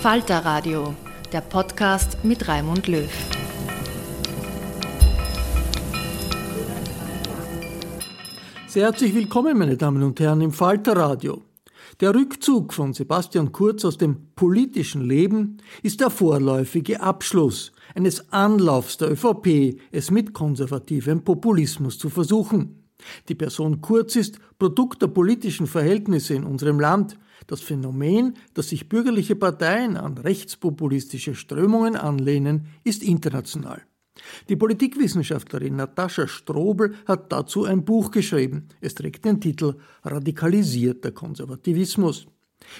Falter Radio, der Podcast mit Raimund Löw. Sehr herzlich willkommen, meine Damen und Herren, im Falter Radio. Der Rückzug von Sebastian Kurz aus dem politischen Leben ist der vorläufige Abschluss eines Anlaufs der ÖVP, es mit konservativem Populismus zu versuchen. Die Person Kurz ist Produkt der politischen Verhältnisse in unserem Land, das Phänomen, dass sich bürgerliche Parteien an rechtspopulistische Strömungen anlehnen, ist international. Die Politikwissenschaftlerin Natascha Strobel hat dazu ein Buch geschrieben. Es trägt den Titel Radikalisierter Konservativismus.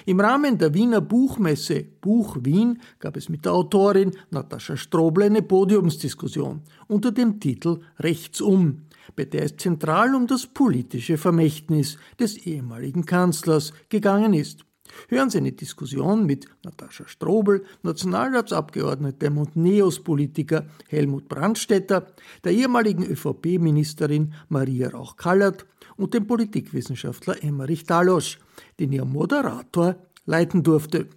Im Rahmen der Wiener Buchmesse Buch Wien gab es mit der Autorin Natascha Strobel eine Podiumsdiskussion unter dem Titel Rechtsum, bei der es zentral um das politische Vermächtnis des ehemaligen Kanzlers gegangen ist. Hören Sie eine Diskussion mit Natascha Strobel, Nationalratsabgeordnetem und Neos-Politiker Helmut Brandstetter, der ehemaligen ÖVP-Ministerin Maria Rauch-Kallert und dem Politikwissenschaftler Emmerich Dalosch, den ihr Moderator leiten durfte.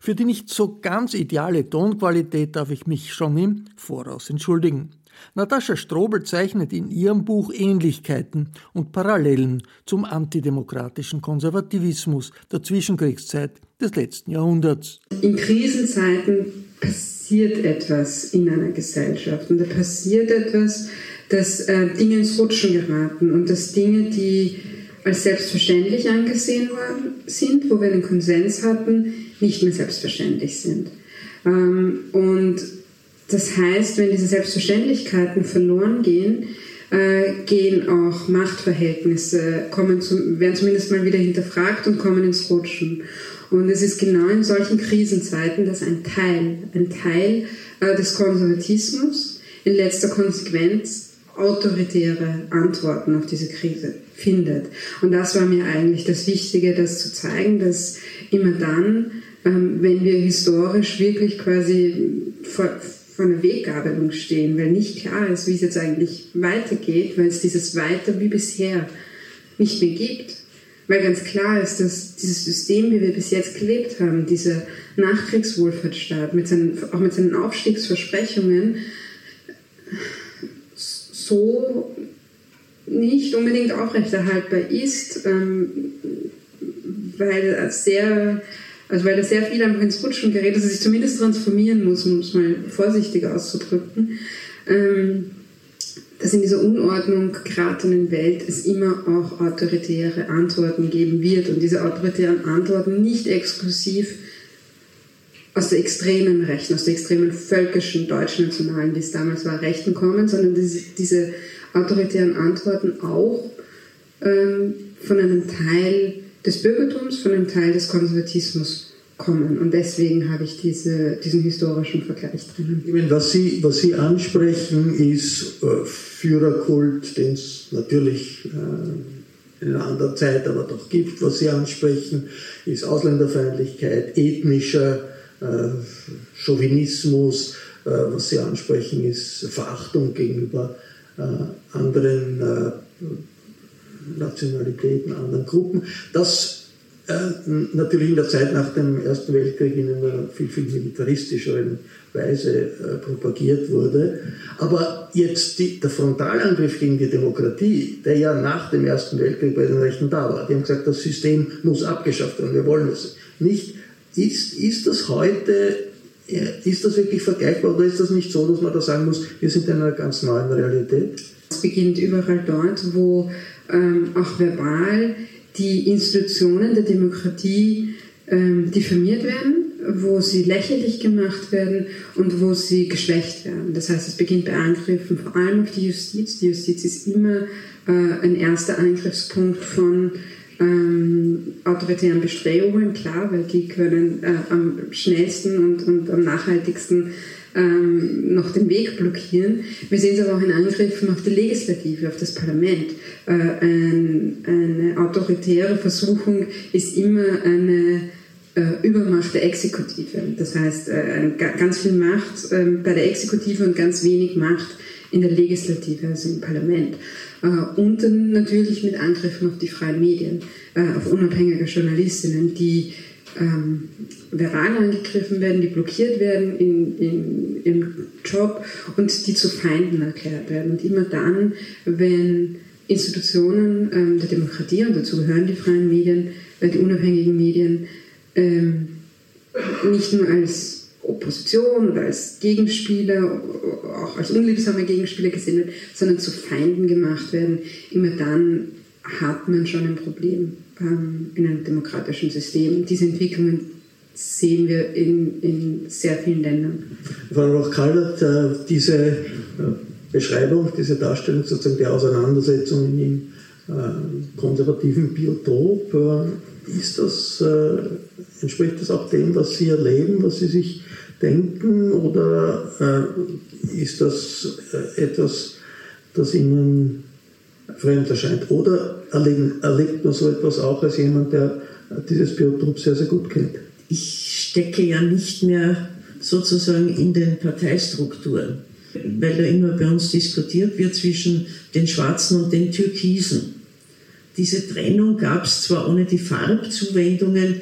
Für die nicht so ganz ideale Tonqualität darf ich mich schon im Voraus entschuldigen. Natascha Strobel zeichnet in ihrem Buch Ähnlichkeiten und Parallelen zum antidemokratischen Konservativismus der Zwischenkriegszeit des letzten Jahrhunderts. In Krisenzeiten passiert etwas in einer Gesellschaft und da passiert etwas, dass äh, Dinge ins Rutschen geraten und dass Dinge, die als selbstverständlich angesehen worden sind, wo wir einen Konsens hatten, nicht mehr selbstverständlich sind. Ähm, und das heißt, wenn diese Selbstverständlichkeiten verloren gehen, äh, gehen auch Machtverhältnisse, kommen zum, werden zumindest mal wieder hinterfragt und kommen ins Rutschen. Und es ist genau in solchen Krisenzeiten, dass ein Teil, ein Teil äh, des Konservatismus in letzter Konsequenz autoritäre Antworten auf diese Krise findet. Und das war mir eigentlich das Wichtige, das zu zeigen, dass immer dann, ähm, wenn wir historisch wirklich quasi vor, vor einer Weggabelung stehen, weil nicht klar ist, wie es jetzt eigentlich weitergeht, weil es dieses Weiter wie bisher nicht mehr gibt. Weil ganz klar ist, dass dieses System, wie wir bis jetzt gelebt haben, dieser Nachkriegswohlfahrtsstaat, mit seinen, auch mit seinen Aufstiegsversprechungen, so nicht unbedingt aufrechterhaltbar ist, ähm, weil sehr also weil da sehr viel einfach ins Rutschen gerät, dass es sich zumindest transformieren muss, um es mal vorsichtig auszudrücken. Ähm, dass in dieser Unordnung geratenen Welt es immer auch autoritäre Antworten geben wird und diese autoritären Antworten nicht exklusiv aus der extremen Rechten, aus der extremen völkischen, deutschnationalen, wie es damals war, Rechten kommen, sondern diese, diese autoritären Antworten auch ähm, von einem Teil des Bürgertums, von einem Teil des Konservatismus kommen. Und deswegen habe ich diese, diesen historischen Vergleich drin. Ich meine, was, Sie, was Sie ansprechen, ist äh, Führerkult, den es natürlich äh, in einer anderen Zeit aber doch gibt. Was Sie ansprechen, ist Ausländerfeindlichkeit, ethnischer Chauvinismus. Äh, was Sie ansprechen, ist Verachtung gegenüber äh, anderen äh, Nationalitäten, anderen Gruppen. Das äh, natürlich in der Zeit nach dem Ersten Weltkrieg in einer viel, viel militaristischeren Weise äh, propagiert wurde. Aber jetzt die, der Frontalangriff gegen die Demokratie, der ja nach dem Ersten Weltkrieg bei den Rechten da war, die haben gesagt, das System muss abgeschafft werden, wir wollen es nicht. Ist, ist das heute, ist das wirklich vergleichbar oder ist das nicht so, dass man da sagen muss, wir sind in einer ganz neuen Realität? Es beginnt überall dort, wo ähm, auch verbal die Institutionen der Demokratie ähm, diffamiert werden, wo sie lächerlich gemacht werden und wo sie geschwächt werden. Das heißt, es beginnt bei Angriffen vor allem auf die Justiz. Die Justiz ist immer äh, ein erster Angriffspunkt von ähm, autoritären Bestrebungen, klar, weil die können äh, am schnellsten und, und am nachhaltigsten ähm, noch den Weg blockieren. Wir sehen es aber auch in Angriffen auf die Legislative, auf das Parlament. Äh, ein, eine autoritäre Versuchung ist immer eine äh, Übermacht der Exekutive. Das heißt, äh, ganz viel Macht äh, bei der Exekutive und ganz wenig Macht in der Legislative, also im Parlament. Äh, und dann natürlich mit Angriffen auf die freien Medien, äh, auf unabhängige Journalistinnen, die ähm, Vereine angegriffen werden, die blockiert werden in, in, im Job und die zu Feinden erklärt werden. Und immer dann, wenn Institutionen ähm, der Demokratie, und dazu gehören die freien Medien, äh, die unabhängigen Medien, ähm, nicht nur als Opposition oder als Gegenspieler, auch als unliebsame Gegenspieler gesehen werden, sondern zu Feinden gemacht werden, immer dann hat man schon ein Problem ähm, in einem demokratischen System. Diese Entwicklungen sehen wir in, in sehr vielen Ländern. Frau Roch-Kallert, äh, diese äh, Beschreibung, diese Darstellung sozusagen der Auseinandersetzung im äh, konservativen Biotop, ist das, entspricht das auch dem, was Sie erleben, was Sie sich denken, oder ist das etwas, das Ihnen fremd erscheint? Oder erleben, erlebt man so etwas auch als jemand, der dieses Biotop sehr, sehr gut kennt? Ich stecke ja nicht mehr sozusagen in den Parteistrukturen, weil da immer bei uns diskutiert wird zwischen den Schwarzen und den Türkisen. Diese Trennung gab es zwar ohne die Farbzuwendungen, äh,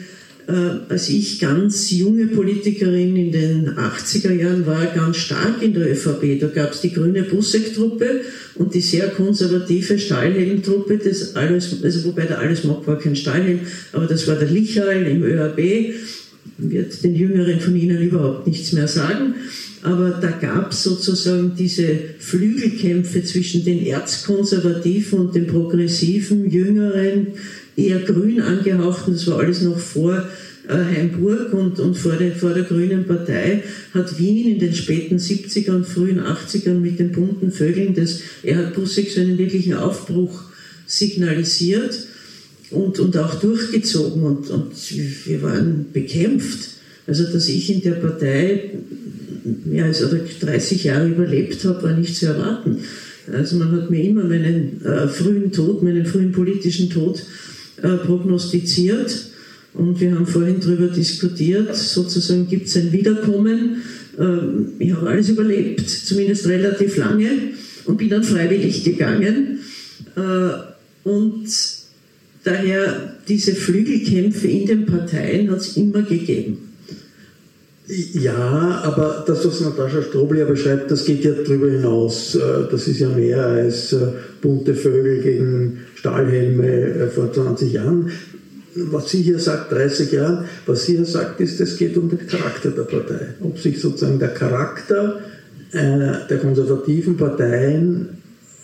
als ich ganz junge Politikerin in den 80er Jahren war, ganz stark in der ÖVP. Da gab es die grüne Busseck-Truppe und die sehr konservative Stahlhelm-Truppe, alles, also wobei der Allesmock war kein Stahlhelm, aber das war der Lichael im ÖAB, wird den Jüngeren von Ihnen überhaupt nichts mehr sagen. Aber da gab es sozusagen diese Flügelkämpfe zwischen den Erzkonservativen und den progressiven, jüngeren, eher grün angehauchten, das war alles noch vor äh, Heimburg und, und vor, der, vor der Grünen Partei, hat Wien in den späten 70er und frühen 80ern mit den bunten Vögeln des Erhard Busseck so einen wirklichen Aufbruch signalisiert und, und auch durchgezogen und, und wir waren bekämpft. Also, dass ich in der Partei mehr als 30 Jahre überlebt habe, war nicht zu erwarten. Also man hat mir immer meinen äh, frühen Tod, meinen frühen politischen Tod äh, prognostiziert. Und wir haben vorhin darüber diskutiert, sozusagen gibt es ein Wiederkommen. Ähm, ich habe alles überlebt, zumindest relativ lange, und bin dann freiwillig gegangen. Äh, und daher diese Flügelkämpfe in den Parteien hat es immer gegeben. Ja, aber das, was Natascha Strobel ja beschreibt, das geht ja darüber hinaus. Äh, das ist ja mehr als äh, bunte Vögel gegen Stahlhelme vor 20 Jahren. Was sie hier sagt, 30 Jahren, was sie hier sagt, ist, es geht um den Charakter der Partei. Ob sich sozusagen der Charakter der konservativen Parteien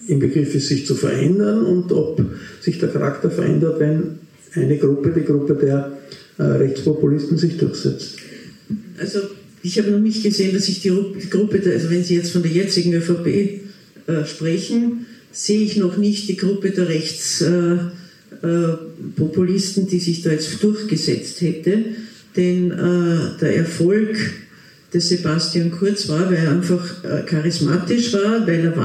im Begriff ist, sich zu verändern und ob sich der Charakter verändert, wenn eine Gruppe, die Gruppe der äh, Rechtspopulisten, sich durchsetzt. Also ich habe noch nicht gesehen, dass sich die, Gruppe, der, also wenn Sie jetzt von der jetzigen ÖVP äh, sprechen, sehe ich noch nicht die Gruppe der Rechtspopulisten, äh, die sich da jetzt durchgesetzt hätte. Denn äh, der Erfolg des Sebastian Kurz war, weil er einfach äh, charismatisch war, weil er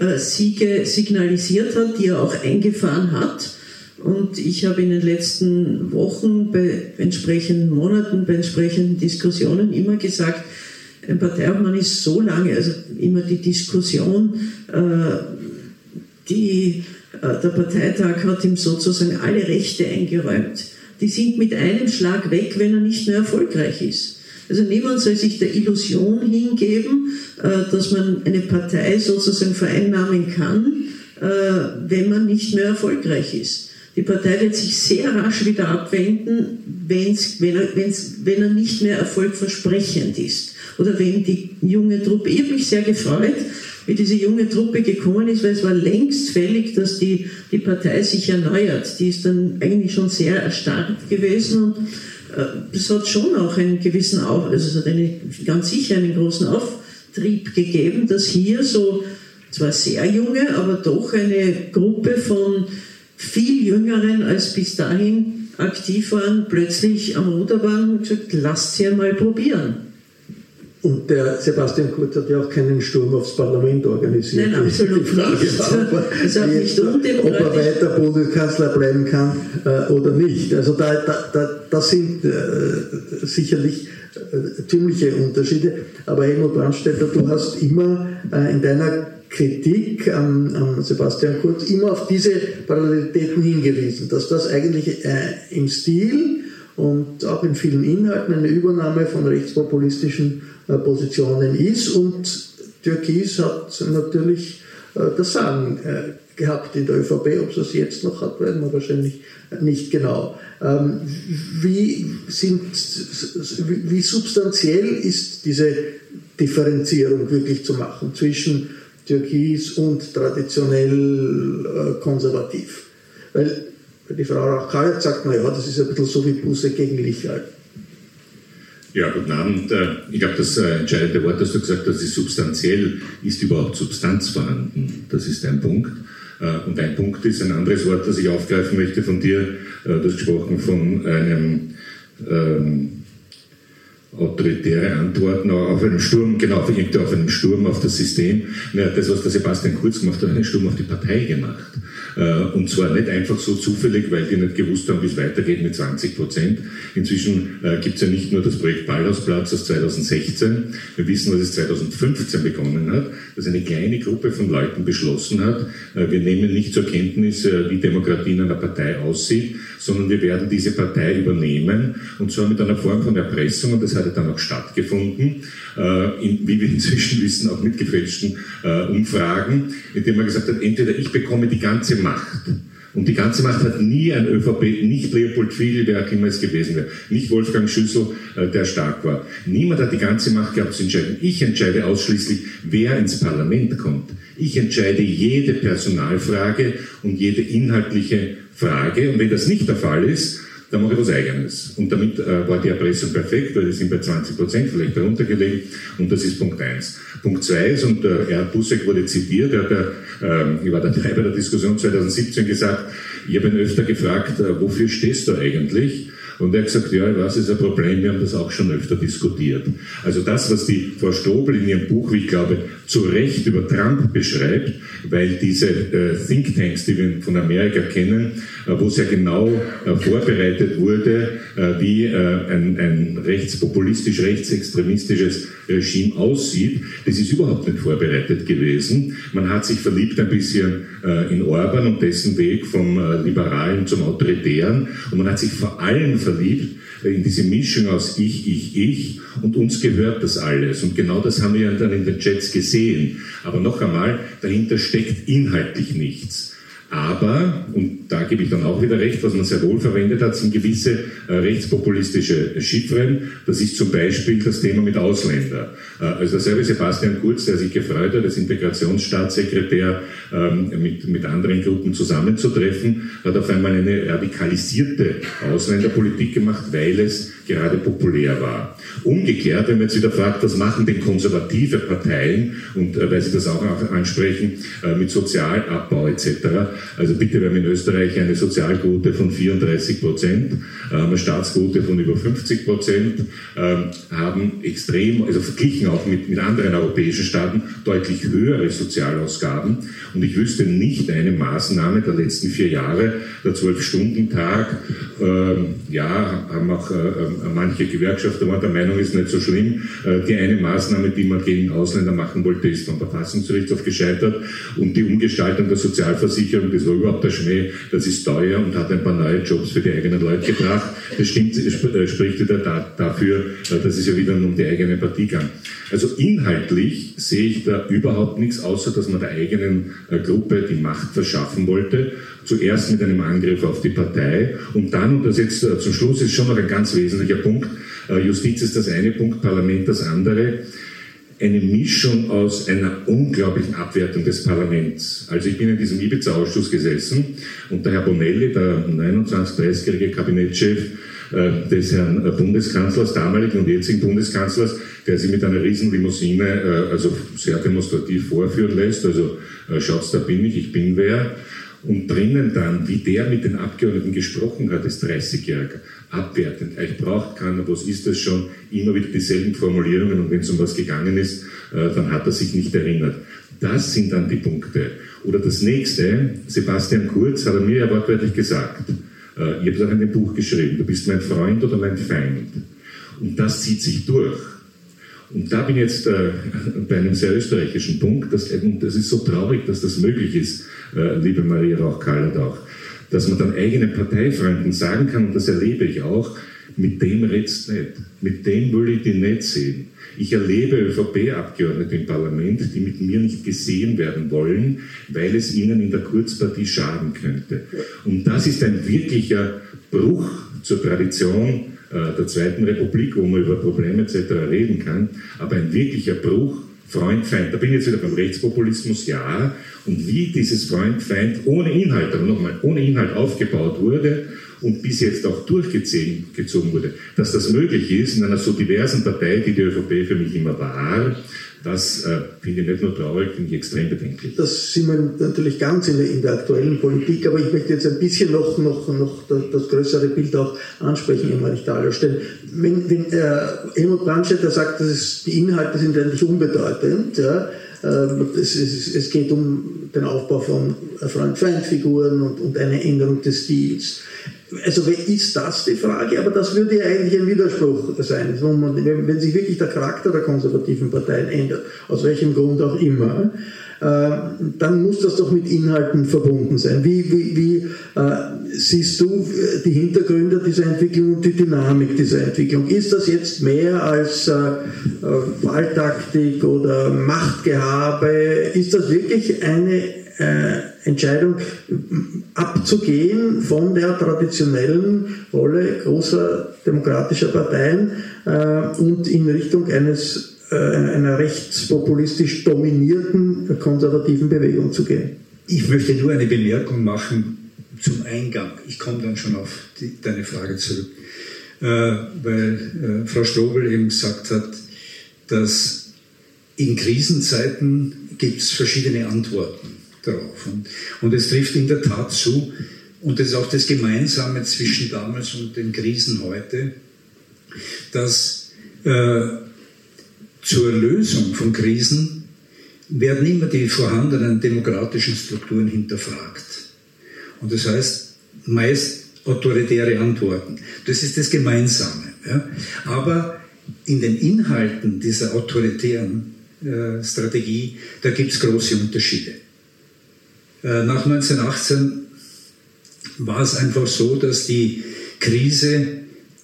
Wahlsiege signalisiert hat, die er auch eingefahren hat. Und ich habe in den letzten Wochen bei entsprechenden Monaten, bei entsprechenden Diskussionen immer gesagt, ein Parteiobmann ist so lange, also immer die Diskussion, äh, die, äh, der Parteitag hat ihm sozusagen alle Rechte eingeräumt. Die sind mit einem Schlag weg, wenn er nicht mehr erfolgreich ist. Also niemand soll sich der Illusion hingeben, äh, dass man eine Partei sozusagen vereinnahmen kann, wenn man nicht mehr erfolgreich ist. Die Partei wird sich sehr rasch wieder abwenden, wenn's, wenn, er, wenn's, wenn er nicht mehr erfolgversprechend ist. Oder wenn die junge Truppe, ich habe mich sehr gefreut, wie diese junge Truppe gekommen ist, weil es war längst fällig, dass die, die Partei sich erneuert. Die ist dann eigentlich schon sehr erstarrt gewesen und äh, es hat schon auch einen gewissen, Auf, also es hat eine, ganz sicher einen großen Auftrieb gegeben, dass hier so, zwar sehr junge, aber doch eine Gruppe von viel Jüngeren als bis dahin aktiv waren, plötzlich am Ruder waren und gesagt, lasst sie einmal probieren. Und der Sebastian Kurz hat ja auch keinen Sturm aufs Parlament organisiert. Nein, absolut nicht. Also nicht ob er weiter Bundeskanzler bleiben kann äh, oder nicht. Also da, da, da, das sind äh, sicherlich äh, ziemliche Unterschiede. Aber Helmut Brandstätter, du hast immer äh, in deiner Kritik an, an, Sebastian Kurz immer auf diese Parallelitäten hingewiesen, dass das eigentlich äh, im Stil und auch in vielen Inhalten eine Übernahme von rechtspopulistischen äh, Positionen ist und Türkis hat natürlich äh, das Sagen äh, gehabt in der ÖVP, ob es das jetzt noch hat, werden wir wahrscheinlich nicht genau. Ähm, wie, sind, wie substanziell ist diese Differenzierung wirklich zu machen zwischen türkis und traditionell konservativ. Weil die Frau Rauch-Kajak sagt, naja, das ist ein bisschen so wie Busse gegen Lichal. Ja, guten Abend. Äh, ich glaube, das äh, entscheidende Wort, das du gesagt hast, ist substanziell. Ist überhaupt Substanz vorhanden? Das ist ein Punkt. Äh, und ein Punkt ist ein anderes Wort, das ich aufgreifen möchte von dir. Du hast gesprochen von einem ähm, autoritäre Antworten auf einen Sturm, genau, auf einen Sturm auf das System. Ja, das, was der Sebastian Kurz gemacht hat, einen Sturm auf die Partei gemacht. Äh, und zwar nicht einfach so zufällig, weil die nicht gewusst haben, wie es weitergeht mit 20 Prozent. Inzwischen äh, gibt es ja nicht nur das Projekt Ballhausplatz aus 2016. Wir wissen, was es 2015 begonnen hat, dass eine kleine Gruppe von Leuten beschlossen hat, äh, wir nehmen nicht zur Kenntnis, wie Demokratie in einer Partei aussieht, sondern wir werden diese Partei übernehmen und zwar mit einer Form von Erpressung und das hat ja dann auch stattgefunden, in, wie wir inzwischen wissen, auch mit gefälschten Umfragen, indem man gesagt hat, entweder ich bekomme die ganze Macht. Und die ganze Macht hat nie ein ÖVP, nicht Leopold Fiegel, wer auch immer es gewesen wäre, nicht Wolfgang Schüssel, äh, der stark war. Niemand hat die ganze Macht gehabt zu entscheiden. Ich entscheide ausschließlich, wer ins Parlament kommt. Ich entscheide jede Personalfrage und jede inhaltliche Frage. Und wenn das nicht der Fall ist, dann mache ich was Eigenes. Und damit äh, war die Erpressung perfekt, weil wir sind bei 20 Prozent, vielleicht darunter gelegen. Und das ist Punkt eins. Punkt zwei ist, und äh, Erhard Busseck wurde zitiert, er hat, äh, ich war dabei bei der Diskussion 2017 gesagt, ich habe ihn öfter gefragt, äh, wofür stehst du eigentlich? Und er hat gesagt, ja, was ist ein Problem, wir haben das auch schon öfter diskutiert. Also das, was die Frau Strobel in ihrem Buch, wie ich glaube, zu Recht über Trump beschreibt, weil diese äh, Thinktanks, die wir von Amerika kennen, äh, wo sehr genau äh, vorbereitet wurde, äh, wie äh, ein, ein rechtspopulistisch, rechtsextremistisches Regime aussieht, das ist überhaupt nicht vorbereitet gewesen. Man hat sich verliebt ein bisschen äh, in Orban und dessen Weg vom Liberalen zum Autoritären und man hat sich vor allem verliebt in diese Mischung aus ich, ich, ich und uns gehört das alles. Und genau das haben wir dann in den Chats gesehen. Aber noch einmal, dahinter steckt inhaltlich nichts. Aber, und da gebe ich dann auch wieder recht, was man sehr wohl verwendet hat, sind gewisse äh, rechtspopulistische Chiffren. Das ist zum Beispiel das Thema mit Ausländer. Äh, also derselbe Sebastian Kurz, der sich gefreut hat, als Integrationsstaatssekretär ähm, mit, mit anderen Gruppen zusammenzutreffen, hat auf einmal eine radikalisierte Ausländerpolitik gemacht, weil es gerade populär war. Umgekehrt, wenn man jetzt wieder fragt, was machen denn konservative Parteien, und äh, weil Sie das auch ansprechen, äh, mit Sozialabbau etc., also bitte, wir haben in Österreich eine Sozialquote von 34 Prozent, äh, eine Staatsquote von über 50 Prozent, ähm, haben extrem, also verglichen auch mit, mit anderen europäischen Staaten, deutlich höhere Sozialausgaben. Und ich wüsste nicht eine Maßnahme der letzten vier Jahre, der Zwölf-Stunden-Tag, ähm, ja, haben auch äh, manche Gewerkschafter waren der Meinung, ist nicht so schlimm. Äh, die eine Maßnahme, die man gegen Ausländer machen wollte, ist vom Verfassungsgerichtshof gescheitert. Und die Umgestaltung der Sozialversicherung, das war überhaupt der Schmäh, das ist teuer und hat ein paar neue Jobs für die eigenen Leute gebracht. Das stimmt, äh, spricht wieder da, dafür, äh, dass es ja wieder um die eigene Partie ging. Also inhaltlich sehe ich da überhaupt nichts, außer dass man der eigenen Gruppe die Macht verschaffen wollte. Zuerst mit einem Angriff auf die Partei und dann, und das jetzt zum Schluss ist schon noch ein ganz wesentlicher Punkt, Justiz ist das eine Punkt, Parlament das andere eine Mischung aus einer unglaublichen Abwertung des Parlaments. Also ich bin in diesem Ibiza-Ausschuss gesessen und der Herr Bonelli, der 29-30-jährige Kabinettschef äh, des Herrn Bundeskanzlers, damaligen und jetzigen Bundeskanzlers, der sich mit einer riesen Limousine äh, also sehr demonstrativ vorführen lässt, also äh, schaut's, da bin ich, ich bin wer. Und drinnen dann, wie der mit den Abgeordneten gesprochen hat, ist 30-Jähriger abwertend. Euch braucht keiner, was ist das schon? Immer wieder dieselben Formulierungen und wenn es um was gegangen ist, äh, dann hat er sich nicht erinnert. Das sind dann die Punkte. Oder das nächste, Sebastian Kurz hat er mir ja wortwörtlich gesagt, äh, ich habe es auch in Buch geschrieben, du bist mein Freund oder mein Feind. Und das zieht sich durch. Und da bin ich jetzt äh, bei einem sehr österreichischen Punkt, dass, und das ist so traurig, dass das möglich ist, äh, liebe Maria Rauch-Kallert auch dass man dann eigenen Parteifreunden sagen kann, und das erlebe ich auch, mit dem redst nicht. Mit dem will ich die nicht sehen. Ich erlebe ÖVP-Abgeordnete im Parlament, die mit mir nicht gesehen werden wollen, weil es ihnen in der Kurzpartie schaden könnte. Und das ist ein wirklicher Bruch zur Tradition äh, der Zweiten Republik, wo man über Probleme etc. reden kann, aber ein wirklicher Bruch Freund, Feind. Da bin ich jetzt wieder beim Rechtspopulismus, ja. Und wie dieses Freund, Feind ohne Inhalt, aber nochmal, ohne Inhalt aufgebaut wurde und bis jetzt auch durchgezogen wurde, dass das möglich ist in einer so diversen Partei, die die ÖVP für mich immer war, das äh, finde ich nicht nur traurig, finde ich extrem bedenklich. Das sind wir natürlich ganz in der, in der, aktuellen Politik, aber ich möchte jetzt ein bisschen noch, noch, noch das, größere Bild auch ansprechen, immer nicht darstellen. Wenn, wenn äh, Helmut Brandstätter sagt, dass es, die Inhalte sind eigentlich unbedeutend, ja, ähm, es, es, es, geht um den Aufbau von Freund-Feind-Figuren und, und, eine Änderung des Stils. Also ist das die Frage? Aber das würde ja eigentlich ein Widerspruch sein. Wenn, sich wirklich der Charakter der konservativen Parteien ändert, aus welchem Grund auch immer, äh, dann muss das doch mit Inhalten verbunden sein. Wie, wie, wie äh, siehst du äh, die Hintergründe dieser Entwicklung und die Dynamik dieser Entwicklung? Ist das jetzt mehr als äh, Wahltaktik oder Machtgehabe? Ist das wirklich eine äh, Entscheidung abzugehen von der traditionellen Rolle großer demokratischer Parteien äh, und in Richtung eines äh, einer rechtspopulistisch dominierten konservativen Bewegung zu gehen. Ich möchte nur eine Bemerkung machen zum Eingang. Ich komme dann schon auf die, deine Frage zurück. Äh, weil äh, Frau Strobel eben gesagt hat, dass in Krisenzeiten gibt es verschiedene Antworten darauf. Und, und es trifft in der Tat zu, und das ist auch das Gemeinsame zwischen damals und den Krisen heute, dass äh, zur Lösung von Krisen werden immer die vorhandenen demokratischen Strukturen hinterfragt. Und das heißt, meist autoritäre Antworten. Das ist das Gemeinsame. Ja? Aber in den Inhalten dieser autoritären äh, Strategie, da gibt es große Unterschiede. Äh, nach 1918 war es einfach so, dass die Krise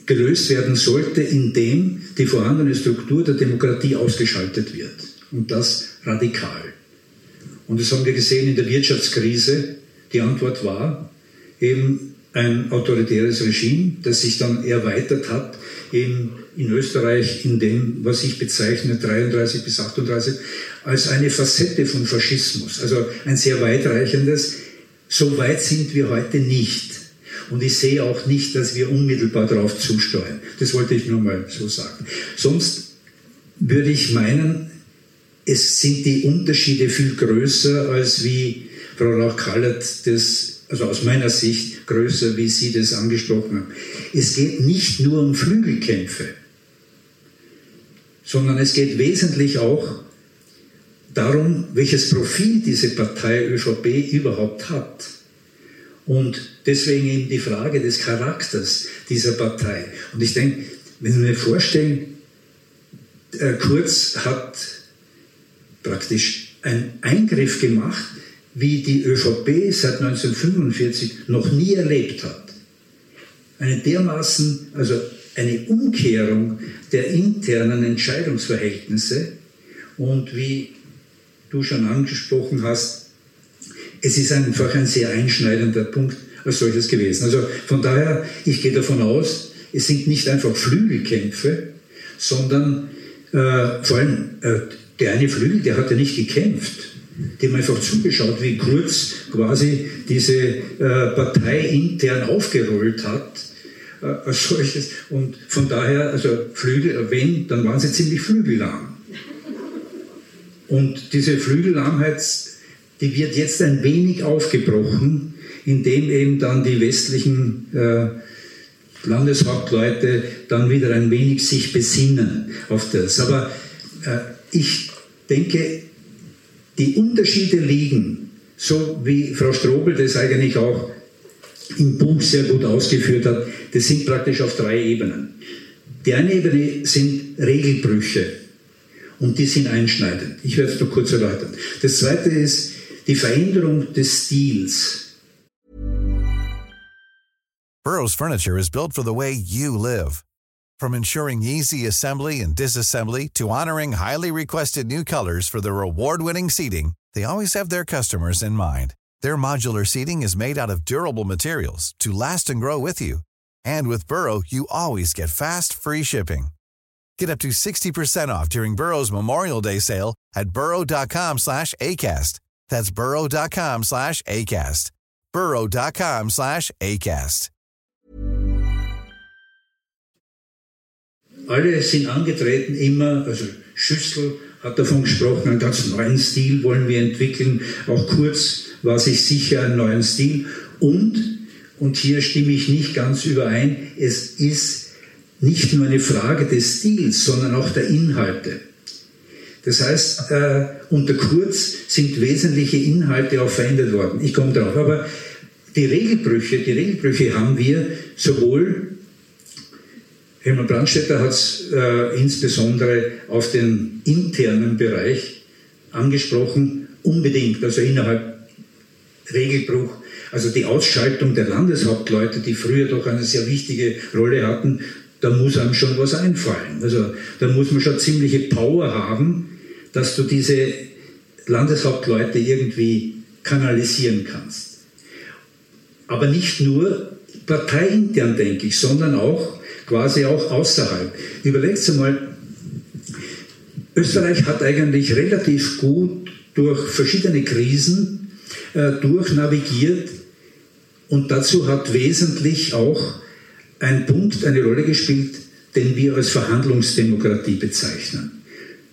gelöst werden sollte, indem die vorhandene Struktur der Demokratie ausgeschaltet wird. Und das radikal. Und das haben wir gesehen in der Wirtschaftskrise, Die Antwort war eben ein autoritäres Regime, das sich dann erweitert hat in, in Österreich in dem, was ich bezeichne, 33 bis 38, als eine Facette von Faschismus, also ein sehr weitreichendes. So weit sind wir heute nicht. Und ich sehe auch nicht, dass wir unmittelbar darauf zusteuern. Das wollte ich nur mal so sagen. Sonst würde ich meinen, es sind die Unterschiede viel größer, als wie Frau Rauch-Kallert das, also aus meiner Sicht größer, wie Sie das angesprochen haben. Es geht nicht nur um Flügelkämpfe, sondern es geht wesentlich auch darum, welches Profil diese Partei ÖVP überhaupt hat. Und deswegen eben die Frage des Charakters dieser Partei. Und ich denke, wenn Sie mir vorstellen, äh, Kurz hat praktisch einen Eingriff gemacht, wie die ÖVP seit 1945 noch nie erlebt hat. Eine dermaßen, also eine Umkehrung der internen Entscheidungsverhältnisse und wie du schon angesprochen hast, es ist einfach ein sehr einschneidender Punkt als solches gewesen. Also von daher, ich gehe davon aus, es sind nicht einfach Flügelkämpfe, sondern äh, vor allem äh, der eine Flügel, der hat ja nicht gekämpft. Dem einfach zugeschaut, wie Kurz quasi diese äh, Partei intern aufgerollt hat äh, als solches. Und von daher, also Flügel, wenn, dann waren sie ziemlich flügellahm. Und diese Flügellahmheit, die wird jetzt ein wenig aufgebrochen, indem eben dann die westlichen äh, Landeshauptleute dann wieder ein wenig sich besinnen auf das. Aber äh, ich denke, die Unterschiede liegen, so wie Frau Strobel das eigentlich auch im Buch sehr gut ausgeführt hat, das sind praktisch auf drei Ebenen. Die eine Ebene sind Regelbrüche und die sind einschneidend. Ich werde es nur kurz erläutern. Das zweite ist die Veränderung des Stils. Burroughs Furniture is built for the way you live. From ensuring easy assembly and disassembly to honoring highly requested new colors for their award-winning seating, they always have their customers in mind. Their modular seating is made out of durable materials to last and grow with you. And with Burrow, you always get fast, free shipping. Get up to 60% off during Burrow's Memorial Day sale at burrow.com slash ACAST. That's burrow.com slash ACAST. burrow.com slash ACAST. Alle sind angetreten immer, also Schüssel hat davon gesprochen, einen ganz neuen Stil wollen wir entwickeln. Auch Kurz war sich sicher einen neuen Stil. Und, und hier stimme ich nicht ganz überein, es ist nicht nur eine Frage des Stils, sondern auch der Inhalte. Das heißt, äh, unter Kurz sind wesentliche Inhalte auch verändert worden. Ich komme darauf. Aber die Regelbrüche, die Regelbrüche haben wir sowohl, Helmut Brandstätter hat es äh, insbesondere auf den internen Bereich angesprochen, unbedingt, also innerhalb Regelbruch, also die Ausschaltung der Landeshauptleute, die früher doch eine sehr wichtige Rolle hatten, da muss einem schon was einfallen. Also da muss man schon ziemliche Power haben, dass du diese Landeshauptleute irgendwie kanalisieren kannst. Aber nicht nur parteiintern, denke ich, sondern auch quasi auch außerhalb. Überlegt mal, Österreich hat eigentlich relativ gut durch verschiedene Krisen äh, durchnavigiert und dazu hat wesentlich auch ein Punkt eine Rolle gespielt, den wir als Verhandlungsdemokratie bezeichnen.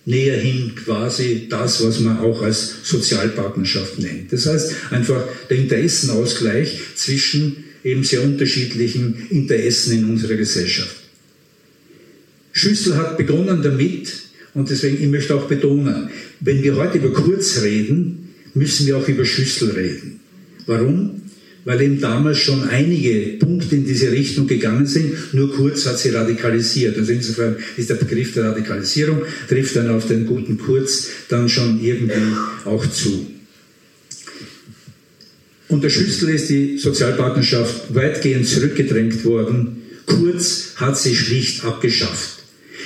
Näherhin quasi das, was man auch als Sozialpartnerschaft nennt. Das heißt einfach der Interessenausgleich zwischen eben sehr unterschiedlichen Interessen in unserer Gesellschaft. Schüssel hat begonnen damit, und deswegen, ich möchte auch betonen, wenn wir heute über Kurz reden, müssen wir auch über Schüssel reden. Warum? Weil eben damals schon einige Punkte in diese Richtung gegangen sind, nur Kurz hat sie radikalisiert. Also insofern ist der Begriff der Radikalisierung, trifft dann auf den guten Kurz dann schon irgendwie auch zu. Unter Schüssel ist die Sozialpartnerschaft weitgehend zurückgedrängt worden. Kurz hat sie schlicht abgeschafft.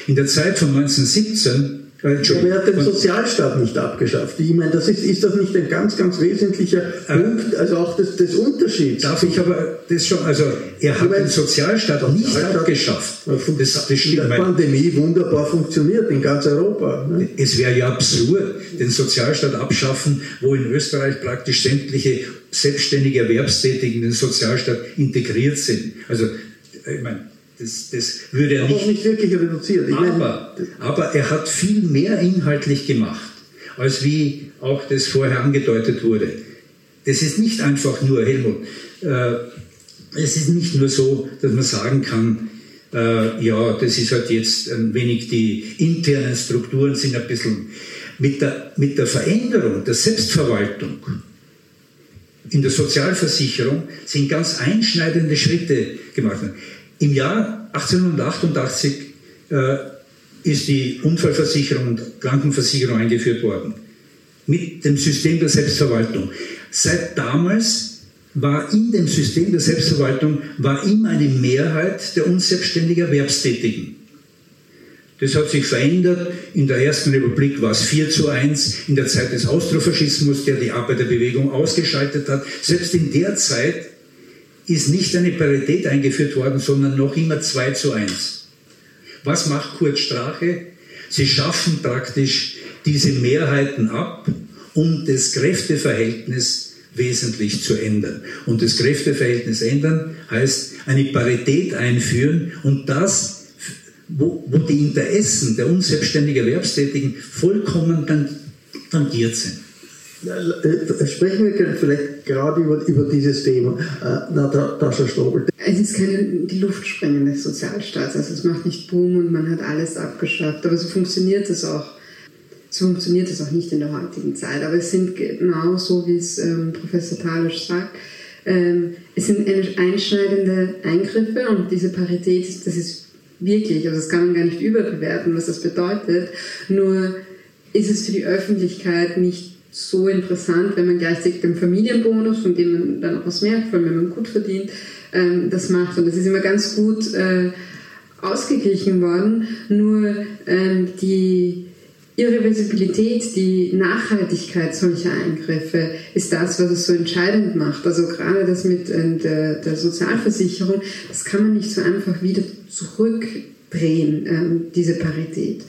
In der Zeit von 1917 Er hat den Sozialstaat nicht abgeschafft. Ich meine, das ist, ist das nicht ein ganz, ganz wesentlicher äh, Punkt, also auch des, des Unterschieds? Darf ich aber das schon, also er hat den Sozialstaat nicht Sozialstaat abgeschafft. Das, das stimmt. In der Pandemie wunderbar funktioniert in ganz Europa. Ne? Es wäre ja absurd, den Sozialstaat abschaffen, wo in Österreich praktisch sämtliche selbstständige Erwerbstätigen in den Sozialstaat integriert sind. Also, ich meine, das, das würde er nicht, nicht wirklich reduziert. Aber, aber er hat viel mehr inhaltlich gemacht, als wie auch das vorher angedeutet wurde. Das ist nicht einfach nur, Helmut, äh, es ist nicht nur so, dass man sagen kann, äh, ja, das ist halt jetzt ein wenig, die internen Strukturen sind ein bisschen mit der, mit der Veränderung der Selbstverwaltung in der Sozialversicherung sind ganz einschneidende Schritte gemacht worden. Im Jahr 1888 äh, ist die Unfallversicherung und Krankenversicherung eingeführt worden. Mit dem System der Selbstverwaltung. Seit damals war in dem System der Selbstverwaltung war immer eine Mehrheit der unselbstständig Erwerbstätigen. Das hat sich verändert. In der Ersten Republik war es 4 zu 1. In der Zeit des Austrofaschismus, der die Arbeiterbewegung ausgeschaltet hat. Selbst in der Zeit ist nicht eine Parität eingeführt worden, sondern noch immer 2 zu 1. Was macht Kurt Strache? Sie schaffen praktisch diese Mehrheiten ab, um das Kräfteverhältnis wesentlich zu ändern. Und das Kräfteverhältnis ändern heißt eine Parität einführen und das, wo, wo die Interessen der unselbstständig Erwerbstätigen vollkommen tangiert sind. Äh, sprechen wir vielleicht gerade über, über dieses Thema. Äh, Natascha Strobel. Es ist keine, die Luftsprengung des Sozialstaats. Also es macht nicht Boom und man hat alles abgeschafft. Aber so funktioniert es auch. So funktioniert es auch nicht in der heutigen Zeit. Aber es sind genau so, wie es ähm, Professor Talisch sagt. Ähm, es sind einschneidende Eingriffe und diese Parität, das ist wirklich, also das kann man gar nicht überbewerten, was das bedeutet. Nur ist es für die Öffentlichkeit nicht so interessant, wenn man gleichzeitig den Familienbonus, von dem man dann auch was merkt, vor allem wenn man gut verdient, ähm, das macht. Und das ist immer ganz gut äh, ausgeglichen worden. Nur ähm, die Irreversibilität, die Nachhaltigkeit solcher Eingriffe ist das, was es so entscheidend macht. Also gerade das mit äh, der, der, Sozialversicherung, das kann man nicht so einfach wieder zurückdrehen, ähm, diese Parität.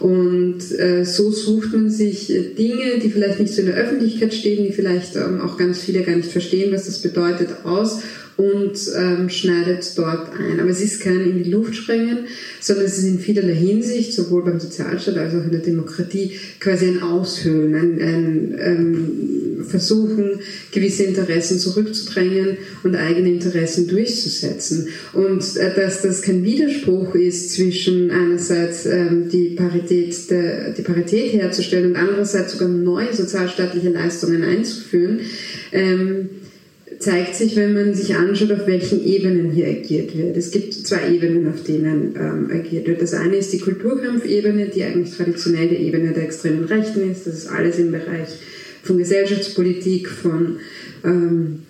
Und äh, so sucht man sich äh, Dinge, die vielleicht nicht so in der Öffentlichkeit stehen, die vielleicht ähm, auch ganz viele gar nicht verstehen, was das bedeutet, aus und ähm, schneidet dort ein. Aber es ist kein in die Luft sprengen, sondern es ist in vielerlei Hinsicht, sowohl beim Sozialstaat als auch in der Demokratie, quasi ein Aushöhlen, ein, ein ähm, Versuchen, gewisse Interessen zurückzudrängen und eigene Interessen durchzusetzen. Und äh, dass das kein Widerspruch ist zwischen einerseits ähm, die, Parität der, die Parität herzustellen und andererseits sogar neue sozialstaatliche Leistungen einzuführen, ähm, zeigt sich, wenn man sich anschaut, auf welchen Ebenen hier agiert wird. Es gibt zwei Ebenen, auf denen ähm, agiert wird. Das eine ist die Kulturkampfebene, die eigentlich traditionell die Ebene der extremen Rechten ist. Das ist alles im Bereich von Gesellschaftspolitik, von ähm,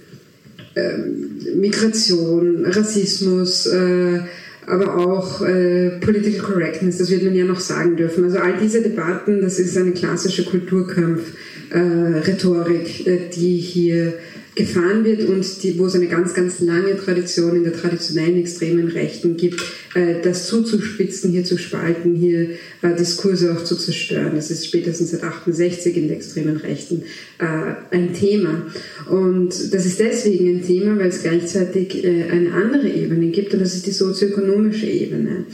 ähm, Migration, Rassismus, äh, aber auch äh, Political Correctness, das wird man ja noch sagen dürfen. Also all diese Debatten, das ist eine klassische Kulturkampf-Rhetorik, äh, äh, die hier gefahren wird und die, wo es eine ganz, ganz lange Tradition in der traditionellen extremen Rechten gibt, äh, das zuzuspitzen, hier zu spalten, hier äh, Diskurse auch zu zerstören. Das ist spätestens seit 68 in der extremen Rechten äh, ein Thema. Und das ist deswegen ein Thema, weil es gleichzeitig äh, eine andere Ebene gibt und das ist die sozioökonomische Ebene.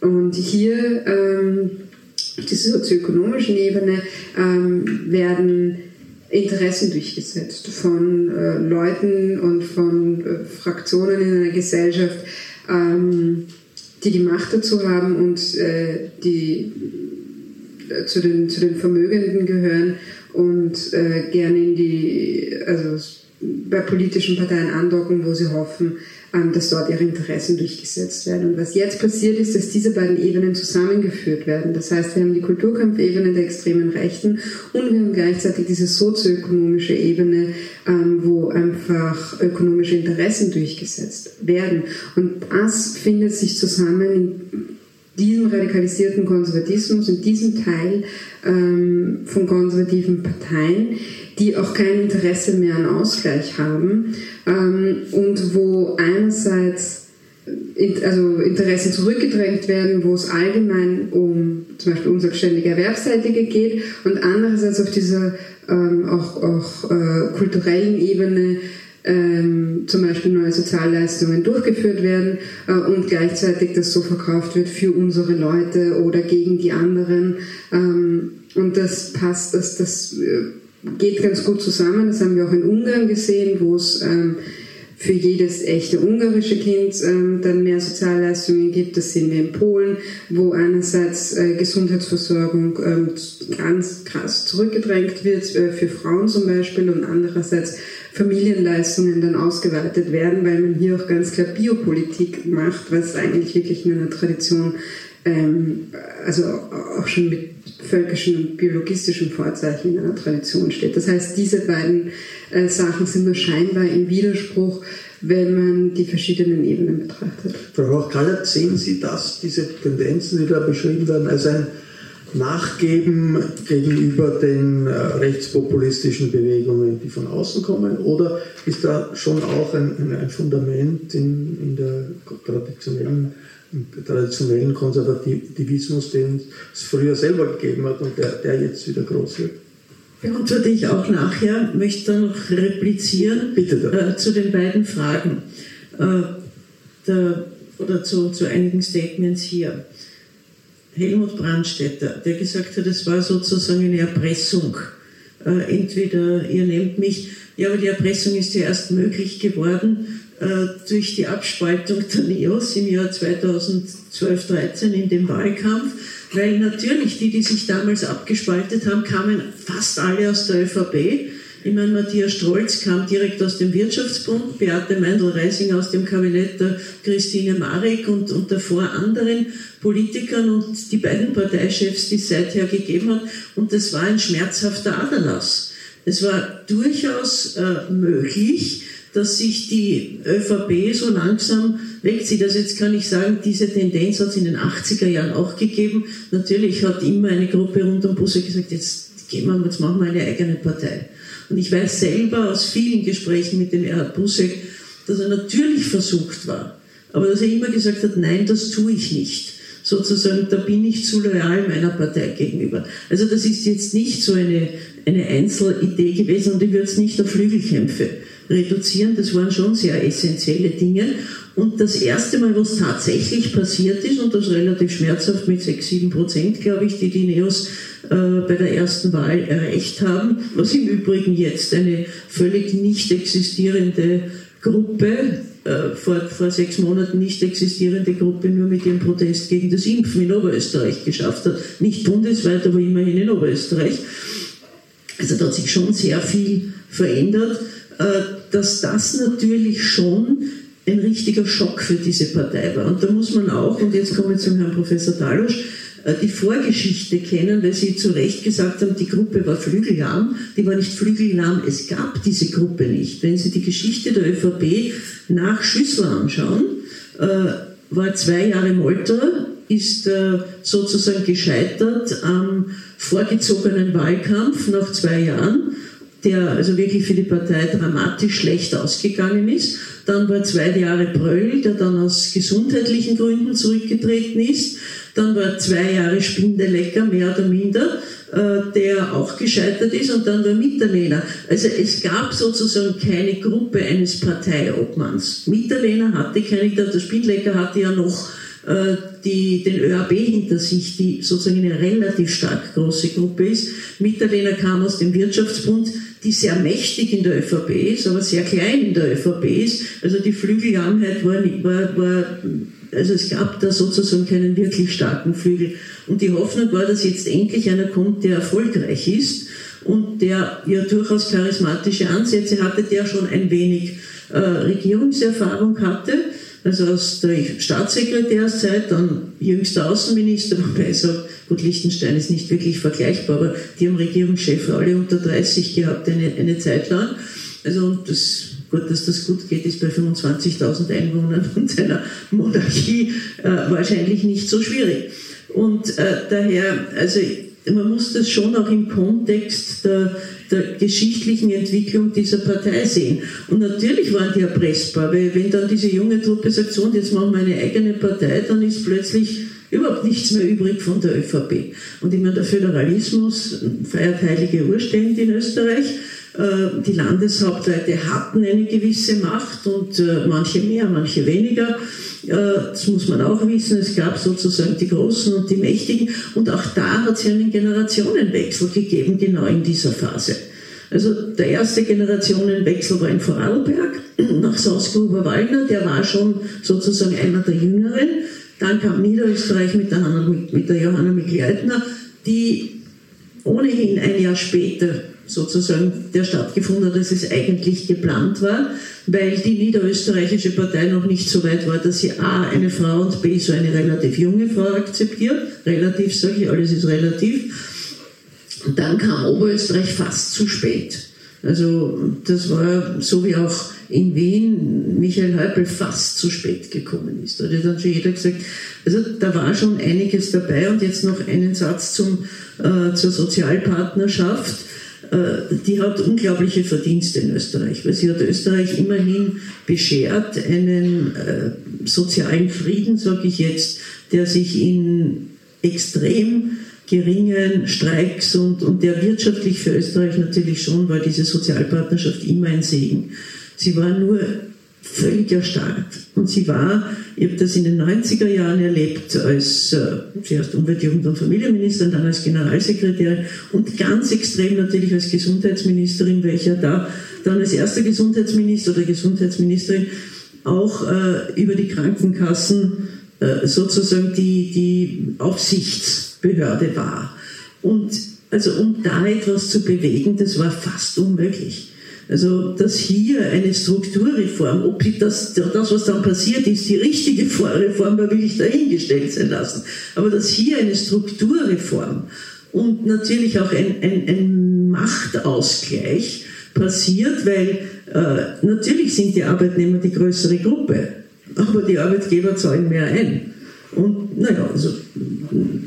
Und hier, ähm, diese sozioökonomischen Ebene, ähm, werden Interessen durchgesetzt von äh, Leuten und von äh, Fraktionen in einer Gesellschaft, ähm, die die Macht dazu haben und äh, die äh, zu den, zu den Vermögenden gehören und äh, gerne in die, also bei politischen Parteien andocken, wo sie hoffen, dass dort ihre Interessen durchgesetzt werden. Und was jetzt passiert ist, dass diese beiden Ebenen zusammengeführt werden. Das heißt, wir haben die Kulturkampfebene der extremen Rechten und wir haben gleichzeitig diese sozioökonomische Ebene, ähm, wo einfach ökonomische Interessen durchgesetzt werden. Und das findet sich zusammen in diesem radikalisierten Konservatismus, in diesem Teil ähm, von konservativen Parteien, die auch kein Interesse mehr an Ausgleich haben ähm, und wo einerseits also Interessen zurückgedrängt werden, wo es allgemein um zum Beispiel unselbstständige Erwerbstätige geht und andererseits auf dieser ähm, auch, auch äh, kulturellen Ebene ähm, zum Beispiel neue Sozialleistungen durchgeführt werden äh, und gleichzeitig das so verkauft wird für unsere Leute oder gegen die anderen. Ähm, und das passt, das, das äh, geht ganz gut zusammen. Das haben wir auch in Ungarn gesehen, wo es ähm, für jedes echte ungarische Kind ähm, dann mehr Sozialleistungen gibt. Das sehen wir in Polen, wo einerseits äh, Gesundheitsversorgung ähm, ganz krass zurückgedrängt wird, äh, für Frauen zum Beispiel, und andererseits Familienleistungen dann ausgeweitet werden, weil man hier auch ganz klar Biopolitik macht, was eigentlich wirklich in einer Tradition, ähm, also auch schon mit völkischen und biologistischen Vorzeichen in einer Tradition steht. Das heißt, diese beiden äh, Sachen sind nur scheinbar im Widerspruch, wenn man die verschiedenen Ebenen betrachtet. Frau Rauch-Kallert, sehen Sie das, diese Tendenzen, die da beschrieben werden, als ein Nachgeben gegenüber den äh, rechtspopulistischen Bewegungen, die von außen kommen? Oder ist da schon auch ein, ein, Fundament in, in der traditionellen, traditionellen Konservativismus, den es früher selber gegeben hat und der, der jetzt wieder groß wird? Ich auch nachher, möchte noch replizieren äh, zu den beiden Fragen äh, der, oder zu, zu einigen Statements hier. Helmut Brandstätter, der gesagt hat, es war sozusagen eine Erpressung. Äh, entweder ihr nehmt mich, ja, aber die Erpressung ist ja erst möglich geworden durch die Abspaltung der NEOS im Jahr 2012 13 in dem Wahlkampf, weil natürlich die, die sich damals abgespaltet haben, kamen fast alle aus der ÖVP ich meine, Matthias Strolz kam direkt aus dem Wirtschaftsbund, Beate Meindl-Reising aus dem Kabinett der Christine Marek und, und davor anderen Politikern und die beiden Parteichefs, die es seither gegeben hat. Und das war ein schmerzhafter Aderlass. Es war durchaus äh, möglich, dass sich die ÖVP so langsam wegzieht. Also jetzt kann ich sagen, diese Tendenz hat es in den 80er Jahren auch gegeben. Natürlich hat immer eine Gruppe rund um Busse gesagt, jetzt gehen wir, jetzt machen wir eine eigene Partei. Und ich weiß selber aus vielen Gesprächen mit dem Erhard Busseck, dass er natürlich versucht war, aber dass er immer gesagt hat, nein, das tue ich nicht. Sozusagen, da bin ich zu loyal meiner Partei gegenüber. Also das ist jetzt nicht so eine, eine Einzelidee gewesen und ich würde es nicht auf Flügelkämpfe reduzieren. Das waren schon sehr essentielle Dinge. Und das erste Mal, was tatsächlich passiert ist, und das relativ schmerzhaft mit 6, 7 Prozent, glaube ich, die die Neos äh, bei der ersten Wahl erreicht haben, was im Übrigen jetzt eine völlig nicht existierende Gruppe, äh, vor, vor sechs Monaten nicht existierende Gruppe nur mit ihrem Protest gegen das Impfen in Oberösterreich geschafft hat. Nicht bundesweit, aber immerhin in Oberösterreich. Also da hat sich schon sehr viel verändert, äh, dass das natürlich schon ein richtiger Schock für diese Partei war. Und da muss man auch, und jetzt komme ich zum Herrn Professor Dalosch, äh, die Vorgeschichte kennen, weil Sie zu Recht gesagt haben, die Gruppe war flügellahm. Die war nicht flügellahm, es gab diese Gruppe nicht. Wenn Sie die Geschichte der ÖVP nach Schüssler anschauen, äh, war zwei Jahre Molterer, ist äh, sozusagen gescheitert am vorgezogenen Wahlkampf nach zwei Jahren der also wirklich für die Partei dramatisch schlecht ausgegangen ist. Dann war zwei Jahre Bröll, der dann aus gesundheitlichen Gründen zurückgetreten ist. Dann war zwei Jahre Spindelecker, mehr oder minder, äh, der auch gescheitert ist. Und dann war Mitterlehner. Also es gab sozusagen keine Gruppe eines Parteiobmanns. Mitterlehner hatte keine, der Spindelecker hatte ja noch äh, die, den ÖAB hinter sich, die sozusagen eine relativ stark große Gruppe ist. Mitterlehner kam aus dem Wirtschaftsbund, die sehr mächtig in der ÖVP ist, aber sehr klein in der ÖVP ist. Also die Flügelarmheit war, war, war also es gab da sozusagen keinen wirklich starken Flügel. Und die Hoffnung war, dass jetzt endlich einer kommt, der erfolgreich ist und der ja durchaus charismatische Ansätze hatte, der schon ein wenig äh, Regierungserfahrung hatte also aus der Staatssekretärszeit, dann jüngster Außenminister, wobei ich sage, gut, Liechtenstein ist nicht wirklich vergleichbar, aber die haben Regierungschef alle unter 30 gehabt eine, eine Zeit lang. Also das Gut, dass das gut geht, ist bei 25.000 Einwohnern und einer Monarchie äh, wahrscheinlich nicht so schwierig. Und äh, daher, also man muss das schon auch im Kontext der, der, geschichtlichen Entwicklung dieser Partei sehen. Und natürlich waren die erpressbar, weil wenn dann diese junge Truppe sagt, so jetzt machen wir eine eigene Partei, dann ist plötzlich überhaupt nichts mehr übrig von der ÖVP. Und ich meine, der Föderalismus feiert heilige Urstände in Österreich. Äh, die Landeshauptleute hatten eine gewisse Macht und äh, manche mehr, manche weniger. Äh, das muss man auch wissen. Es gab sozusagen die Großen und die Mächtigen und auch da hat es einen Generationenwechsel gegeben, genau in dieser Phase. Also der erste Generationenwechsel war in Vorarlberg nach Salzgruber-Wallner, der war schon sozusagen einer der Jüngeren. Dann kam Niederösterreich mit der, Hanna, mit der Johanna Mikleitner, die ohnehin ein Jahr später sozusagen der stattgefunden hat, dass es eigentlich geplant war, weil die niederösterreichische Partei noch nicht so weit war, dass sie A, eine Frau und B, so eine relativ junge Frau akzeptiert. Relativ sage ich, alles ist relativ. Und dann kam Oberösterreich fast zu spät. Also das war so wie auch in Wien Michael Häupl fast zu spät gekommen ist. Da hat dann schon jeder gesagt, also da war schon einiges dabei und jetzt noch einen Satz zum, äh, zur Sozialpartnerschaft. Äh, die hat unglaubliche Verdienste in Österreich, weil sie hat Österreich immerhin beschert einen äh, sozialen Frieden, sage ich jetzt, der sich in extrem geringen Streiks und, und der wirtschaftlich für Österreich natürlich schon war diese Sozialpartnerschaft immer ein Segen. Sie war nur völlig erstarrt. Und sie war, ich habe das in den 90er Jahren erlebt, als äh, zuerst Umwelt, Jugend und Familienministerin, dann als Generalsekretärin und ganz extrem natürlich als Gesundheitsministerin, welcher da dann als erster Gesundheitsminister oder Gesundheitsministerin auch äh, über die Krankenkassen äh, sozusagen die, die Aufsichtsbehörde war. Und also um da etwas zu bewegen, das war fast unmöglich. Also, dass hier eine Strukturreform, ob das, das, was dann passiert ist, die richtige Reform war, will ich dahingestellt sein lassen. Aber dass hier eine Strukturreform und natürlich auch ein, ein, ein Machtausgleich passiert, weil äh, natürlich sind die Arbeitnehmer die größere Gruppe, aber die Arbeitgeber zahlen mehr ein. Und naja, also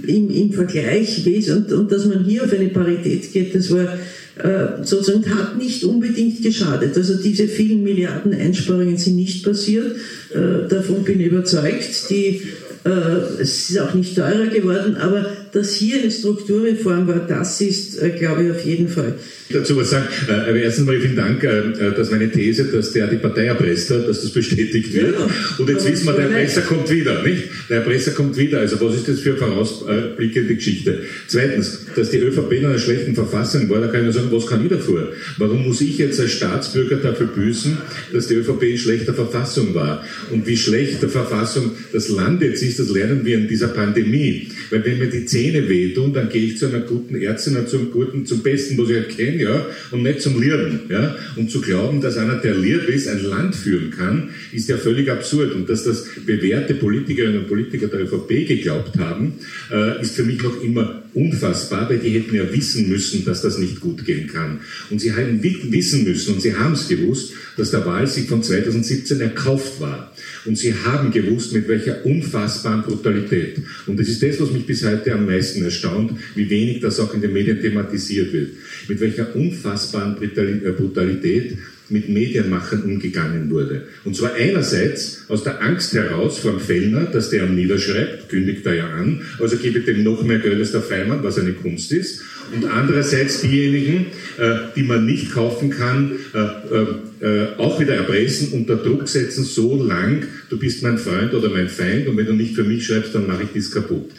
im, im Vergleich, und, und dass man hier auf eine Parität geht, das war äh, sozusagen hat nicht unbedingt geschadet. Also diese vielen Milliarden Einsparungen sind nicht passiert. Äh, davon bin ich überzeugt. Die, es ist auch nicht teurer geworden, aber dass hier eine Strukturreform war, das ist, glaube ich, auf jeden Fall dazu was sagen. Äh, aber erstens mal vielen Dank, äh, äh, dass meine These, dass der die Partei erpresst hat, dass das bestätigt wird. Ja, und jetzt wissen wir, der Erpresser kommt wieder, nicht? Der Erpresser kommt wieder. Also was ist das für eine vorausblickende Geschichte? Zweitens, dass die ÖVP in einer schlechten Verfassung war, da kann ich nur sagen, was kann ich dafür? Warum muss ich jetzt als Staatsbürger dafür büßen, dass die ÖVP in schlechter Verfassung war? Und wie schlecht der Verfassung das Land jetzt ist, das lernen wir in dieser Pandemie. Weil wenn mir die Zähne wehtun, dann gehe ich zu einer guten Ärztin, zum guten, zum Besten, was ich erkenne, ja, und nicht zum Lirren. Ja. Und zu glauben, dass einer, der liert ist, ein Land führen kann, ist ja völlig absurd. Und dass das bewährte Politikerinnen und Politiker der ÖVP geglaubt haben, äh, ist für mich noch immer unfassbar, weil die hätten ja wissen müssen, dass das nicht gut gehen kann. Und sie hätten wissen müssen, und sie haben es gewusst, dass der Wahlsieg von 2017 erkauft war. Und sie haben gewusst, mit welcher unfassbaren Brutalität. Und das ist das, was mich bis heute am meisten erstaunt, wie wenig das auch in den Medien thematisiert wird. Mit welcher unfassbaren äh, Brutalität mit Medienmachern umgegangen wurde. Und zwar einerseits aus der Angst heraus vom Fellner, dass der am niederschreibt, kündigt er ja an, also gebe dem noch mehr Geld als der Feimann, was eine Kunst ist. Und andererseits diejenigen, äh, die man nicht kaufen kann, äh, äh, auch wieder erpressen, unter Druck setzen, so lang, du bist mein Freund oder mein Feind und wenn du nicht für mich schreibst, dann mache ich dies kaputt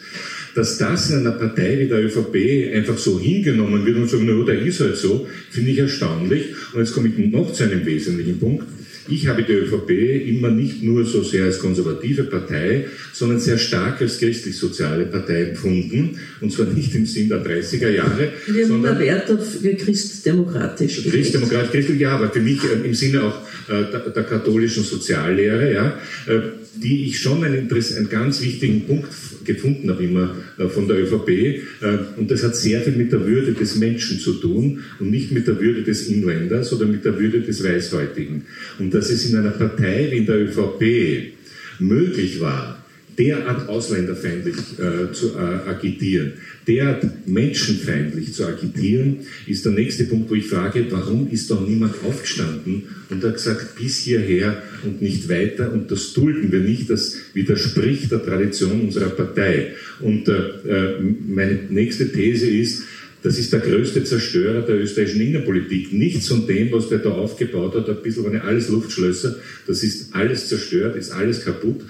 dass das in einer Partei wie der ÖVP einfach so hingenommen wird und sagen, na, der ist halt so, finde ich erstaunlich. Und jetzt komme ich noch zu einem wesentlichen Punkt. Ich habe die ÖVP immer nicht nur so sehr als konservative Partei, sondern sehr stark als christlich-soziale Partei empfunden. Und zwar nicht im Sinn der 30er Jahre. Wir haben immer Wert auf christdemokratisch. Christdemokratisch, christlich, ja, aber für mich äh, im Sinne auch äh, der, der, katholischen Soziallehre, ja, äh, die ich schon einen, einen ganz wichtigen Punkt gefunden habe immer von der ÖVP. Und das hat sehr viel mit der Würde des Menschen zu tun und nicht mit der Würde des Inländers oder mit der Würde des Weißhäutigen. Und dass es in einer Partei wie in der ÖVP möglich war, derart ausländerfeindlich äh, zu äh, agitieren, derart menschenfeindlich zu agitieren, ist der nächste Punkt, wo ich frage, warum ist doch niemand aufgestanden und hat gesagt, bis hierher und nicht weiter und das dulden wir nicht, das widerspricht der Tradition unserer Partei. Und äh, äh meine nächste These ist, das ist der größte Zerstörer der österreichischen Innenpolitik. Nichts von dem, was der da aufgebaut hat, ein bisschen waren ja alles Luftschlösser. Das ist alles zerstört, ist alles kaputt.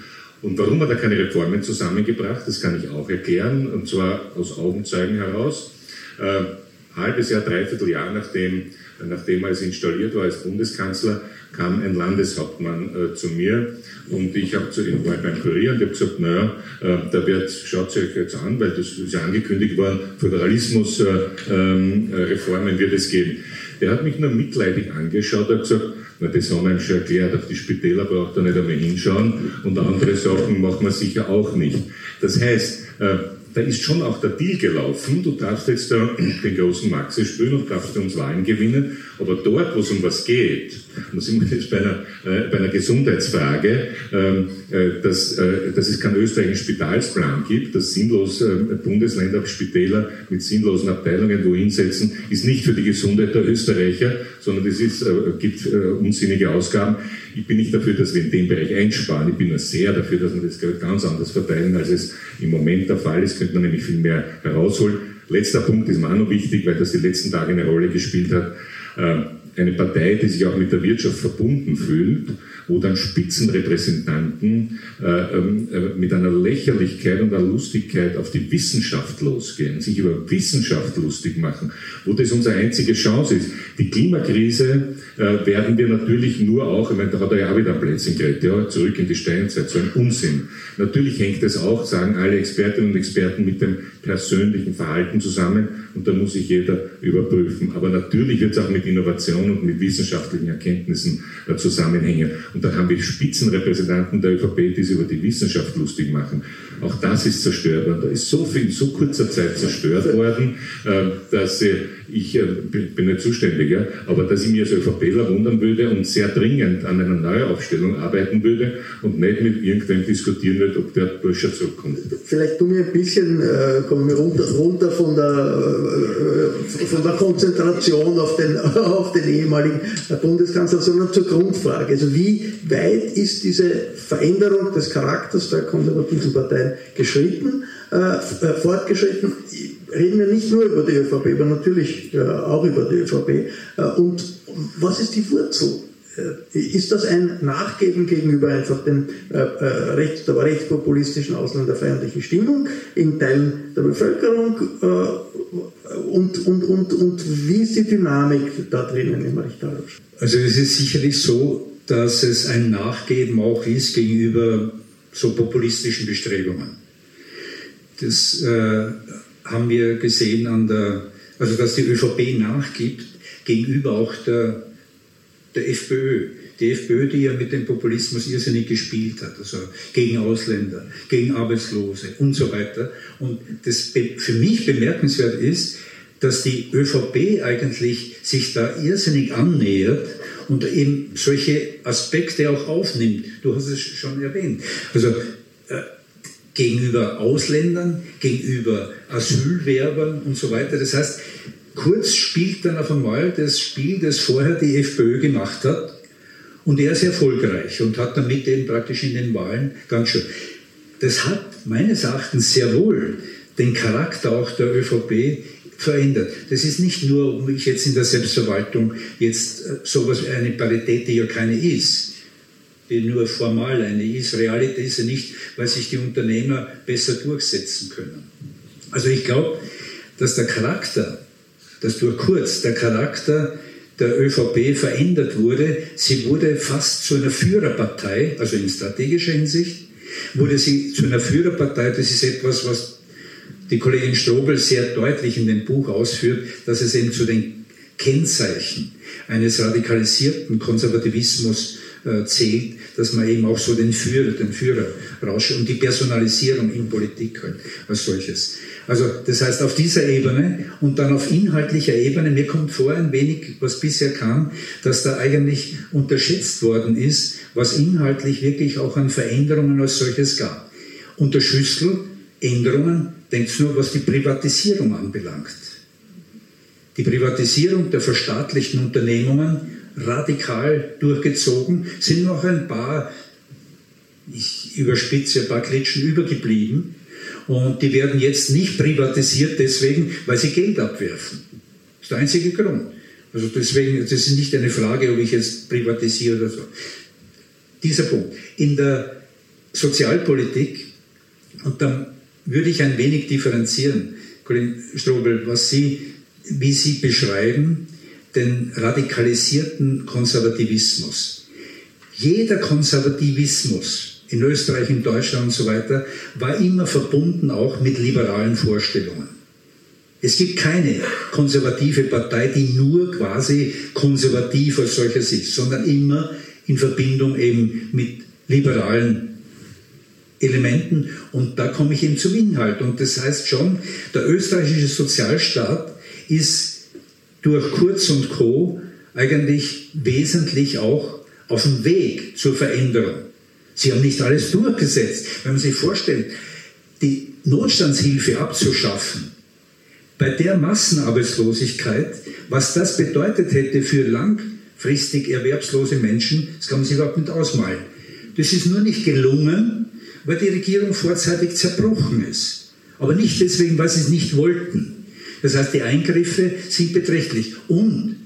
Und warum hat er keine Reformen zusammengebracht, das kann ich auch erklären, und zwar aus Augenzeugen heraus. Äh, halbes Jahr, dreiviertel Jahr nachdem, nachdem er es installiert war als Bundeskanzler, kam ein Landeshauptmann äh, zu mir und ich habe zu ihm war beim Kurier und habe gesagt, naja, äh, da wird, schaut euch jetzt an, weil das ist ja angekündigt worden, Föderalismusreformen äh, ähm, wird es geben. Der hat mich nur mitleidig angeschaut und gesagt, na, das haben wir ihm schon erklärt, auf die Spitäler braucht er nicht einmal hinschauen und andere Sachen machen wir sicher auch nicht. Das heißt, äh, da ist schon auch der Deal gelaufen. Du darfst jetzt da den großen Maxi spielen und darfst uns Wahlen gewinnen. Aber dort, wo es um was geht, da sind wir jetzt bei einer, äh, bei einer Gesundheitsfrage, ähm, äh, dass, äh, dass es keinen österreichischen Spitalsplan gibt, dass sinnlos äh, Bundesländer Spitäler mit sinnlosen Abteilungen wohin setzen, ist nicht für die Gesundheit der Österreicher, sondern es ist, äh, gibt äh, unsinnige Ausgaben. Ich bin nicht dafür, dass wir in dem Bereich einsparen. Ich bin nur sehr dafür, dass wir das Geld ganz anders verteilen, als es im Moment der Fall ist. Könnte man nämlich viel mehr herausholen. Letzter Punkt ist mir auch noch wichtig, weil das die letzten Tage eine Rolle gespielt hat. Ähm, eine Partei, die sich auch mit der Wirtschaft verbunden fühlt, wo dann Spitzenrepräsentanten äh, ähm, äh, mit einer Lächerlichkeit und einer Lustigkeit auf die Wissenschaft losgehen, sich über Wissenschaft lustig machen, wo das unsere einzige Chance ist. Die Klimakrise äh, werden wir natürlich nur auch, ich meine, da hat er ja wieder ein Plätzchen geredet, ja, zurück in die Steinzeit, so ein Unsinn. Natürlich hängt es auch, sagen alle Expertinnen und Experten, mit dem persönlichen Verhalten zusammen und da muss sich jeder überprüfen. Aber natürlich wird es auch mit Innovation und mit wissenschaftlichen Erkenntnissen äh, zusammenhängen. Und dann haben wir Spitzenrepräsentanten der ÖVP, die sich über die Wissenschaft lustig machen. Auch das ist zerstört worden. Da ist so viel in so kurzer Zeit zerstört worden, äh, dass ich äh, bin nicht zuständig, aber dass ich mir als ÖVPler wundern würde und sehr dringend an einer Neuaufstellung arbeiten würde und nicht mit irgendwem diskutieren würde, ob der Bursche zurückkommt. Vielleicht tun wir ein bisschen, äh, kommen wir runter, runter von, der, äh, von der Konzentration auf den, auf den ehemaligen Bundeskanzler, sondern zur Grundfrage. Also wie weit ist diese Veränderung des Charakters der konservativen Parteien geschritten, äh, äh fortgeschritten? Reden wir nicht nur über die ÖVP, aber natürlich äh, auch über die ÖVP. Äh, und was ist die Wurzel? Äh, ist das ein Nachgeben gegenüber einfach den, äh, rechts, der rechtspopulistischen ausländerfeindlichen Stimmung in Teilen der Bevölkerung? Und, und, und, und wie ist die Dynamik da drinnen im Richtarischen? Also es ist sicherlich so, dass es ein Nachgeben auch ist gegenüber so populistischen Bestrebungen. Das äh, haben wir gesehen an der, also dass die ÖVP nachgibt gegenüber auch der, der FPÖ. Die FPÖ, die ja mit dem Populismus irrsinnig gespielt hat, also gegen Ausländer, gegen Arbeitslose und so weiter. Und das für mich bemerkenswert ist, dass die ÖVP eigentlich sich da irrsinnig annähert und eben solche Aspekte auch aufnimmt. Du hast es schon erwähnt. Also äh, gegenüber Ausländern, gegenüber Asylwerbern und so weiter. Das heißt, Kurz spielt dann auf einmal das Spiel, das vorher die FPÖ gemacht hat. Und er ist erfolgreich und hat damit eben praktisch in den Wahlen ganz schön. Das hat meines Erachtens sehr wohl den Charakter auch der ÖVP verändert. Das ist nicht nur, um ich jetzt in der Selbstverwaltung jetzt äh, sowas wie eine Parität, die ja keine ist, die nur formal eine ist. Realität ist sie nicht, weil sich die Unternehmer besser durchsetzen können. Also ich glaube, dass der Charakter, dass durch kurz der Charakter der ÖVP verändert wurde. Sie wurde fast zu einer Führerpartei, also in strategischer Hinsicht, wurde sie zu einer Führerpartei. Das ist etwas, was die Kollegin Strobel sehr deutlich in dem Buch ausführt, dass es eben zu den Kennzeichen eines radikalisierten Konservativismus äh, zählt, dass man eben auch so den Führer, den Führer rauscht und die Personalisierung in Politik halt als solches. Also das heißt auf dieser Ebene und dann auf inhaltlicher Ebene, mir kommt vor ein wenig, was bisher kam, dass da eigentlich unterschätzt worden ist, was inhaltlich wirklich auch an Veränderungen als solches gab. Unter Schüssel Änderungen, denkt nur, was die Privatisierung anbelangt. Die Privatisierung der verstaatlichten Unternehmungen radikal durchgezogen, sind noch ein paar, ich überspitze, ein paar Klitschen übergeblieben. Und die werden jetzt nicht privatisiert deswegen, weil sie Geld abwerfen. Das ist der einzige Grund. Also deswegen, das ist nicht eine Frage, ob ich jetzt privatisiere oder so. Dieser Punkt. In der Sozialpolitik, und dann würde ich ein wenig differenzieren, Kollegin Strobel, was Sie, wie Sie beschreiben, den radikalisierten Konservativismus. Jeder Konservativismus in Österreich, in Deutschland und so weiter war immer verbunden auch mit liberalen Vorstellungen. Es gibt keine konservative Partei, die nur quasi konservativ als solches ist, sondern immer in Verbindung eben mit liberalen Elementen. Und da komme ich eben zum Inhalt. Und das heißt schon, der österreichische Sozialstaat ist durch Kurz und Co. eigentlich wesentlich auch auf dem Weg zur Veränderung. Sie haben nicht alles durchgesetzt. Wenn man sich vorstellt, die Notstandshilfe abzuschaffen, bei der Massenarbeitslosigkeit, was das bedeutet hätte für langfristig erwerbslose Menschen, das kann man sich überhaupt nicht ausmalen. Das ist nur nicht gelungen, weil die Regierung vorzeitig zerbrochen ist. Aber nicht deswegen, weil sie es nicht wollten. Das heißt, die Eingriffe sind beträchtlich. Und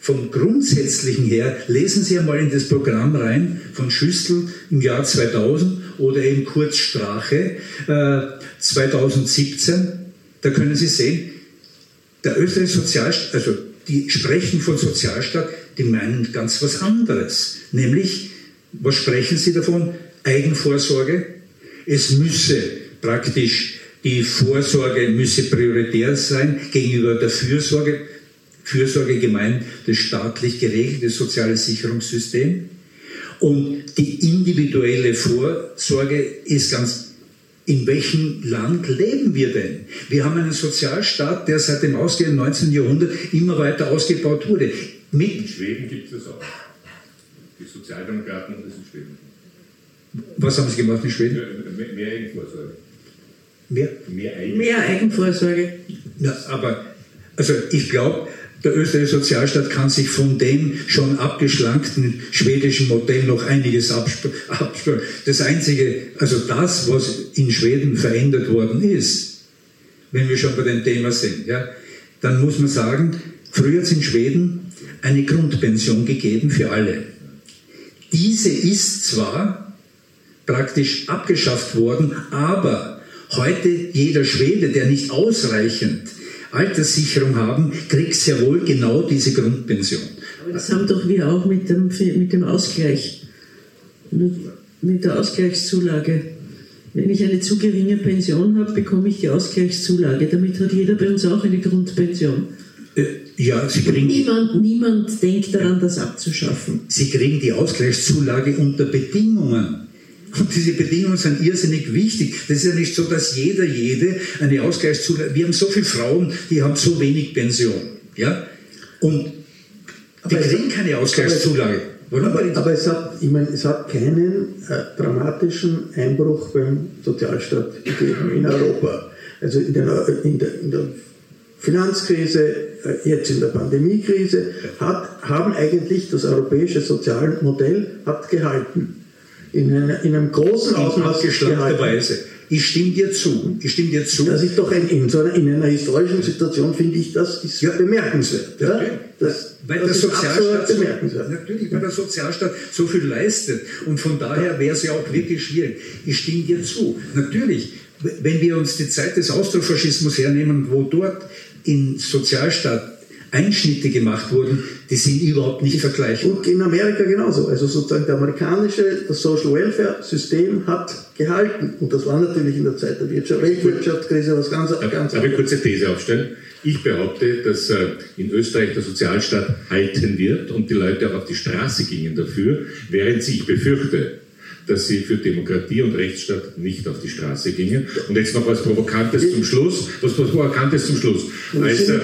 vom Grundsätzlichen her, lesen Sie einmal in das Programm rein von Schüssel im Jahr 2000 oder eben kurz Strache äh, 2017. Da können Sie sehen, der österreichische Sozialstaat, also die sprechen von Sozialstaat, die meinen ganz was anderes. Nämlich, was sprechen sie davon? Eigenvorsorge. Es müsse praktisch die Vorsorge müsse prioritär sein gegenüber der Fürsorge. Fürsorge gemeint das staatlich geregelte soziale Sicherungssystem. Und die individuelle Vorsorge ist ganz in welchem Land leben wir denn? Wir haben einen Sozialstaat, der seit dem ausgehenden 19. Jahrhundert immer weiter ausgebaut wurde. Mit in Schweden gibt es das auch. Die Sozialdemokraten das in Schweden. Was haben sie gemacht in Schweden? Mehr, mehr Eigenvorsorge. Mehr, mehr, Eigen mehr Eigenvorsorge. Ja, aber also ich glaube, der österreichische Sozialstaat kann sich von dem schon abgeschlankten schwedischen Modell noch einiges abspüren. Das Einzige, also das, was in Schweden verändert worden ist, wenn wir schon bei dem Thema sind, ja, dann muss man sagen, früher hat es in Schweden eine Grundpension gegeben für alle. Diese ist zwar praktisch abgeschafft worden, aber Heute jeder Schwede, der nicht ausreichend Alterssicherung haben, kriegt sehr wohl genau diese Grundpension. Aber das haben doch wir auch mit dem, mit dem Ausgleich, mit der Ausgleichszulage. Wenn ich eine zu geringe Pension habe, bekomme ich die Ausgleichszulage. Damit hat jeder bei uns auch eine Grundpension. Äh, ja, Sie kriegen niemand, niemand denkt daran, das abzuschaffen. Sie kriegen die Ausgleichszulage unter Bedingungen. Und diese Bedingungen sind irrsinnig wichtig. Das ist ja nicht so, dass jeder, jede eine Ausgleichszulage. Wir haben so viele Frauen, die haben so wenig Pension. Ja? Und die aber kriegen keine Ausgleichszulage. Aber, aber, aber, es, hat, ich meine, es hat keinen äh, dramatischen Einbruch beim Sozialstaat gegeben in Europa. Also in der, in der, in der Finanzkrise, äh, jetzt in der Pandemiekrise, hat, haben eigentlich das europäische Sozialmodell hat gehalten in, einer, in einem großen Ausmaß abgeschlankter Weise. Ich stimme dir zu. Ich stimme dir zu. Das ist doch ein, in, so einer, in einer historischen Situation finde ich das ist ja. bemerkenswert. Ja? Das, weil das der Sozialstaat so, natürlich, weil der Sozialstaat so viel leistet und von daher wäre es ja auch wirklich schwierig. Ich stimme dir zu. Natürlich, wenn wir uns die Zeit des Austrofaschismus hernehmen, wo dort in Sozialstaat Einschnitte gemacht wurden, die sind überhaupt nicht vergleichbar. Und in Amerika genauso. Also sozusagen der amerikanische, das Social Welfare System hat gehalten. Und das war natürlich in der Zeit der Wirtschaft, Weltwirtschaftskrise was ganz, ganz anderes. Darf ich kurze These aufstellen? Ich behaupte, dass äh, in Österreich der Sozialstaat halten wird und die Leute auch auf die Straße gingen dafür, während ich befürchte, dass sie für Demokratie und Rechtsstaat nicht auf die Straße gingen. Und jetzt noch was Provokantes zum Schluss. Was Provokantes zum Schluss. Als, äh,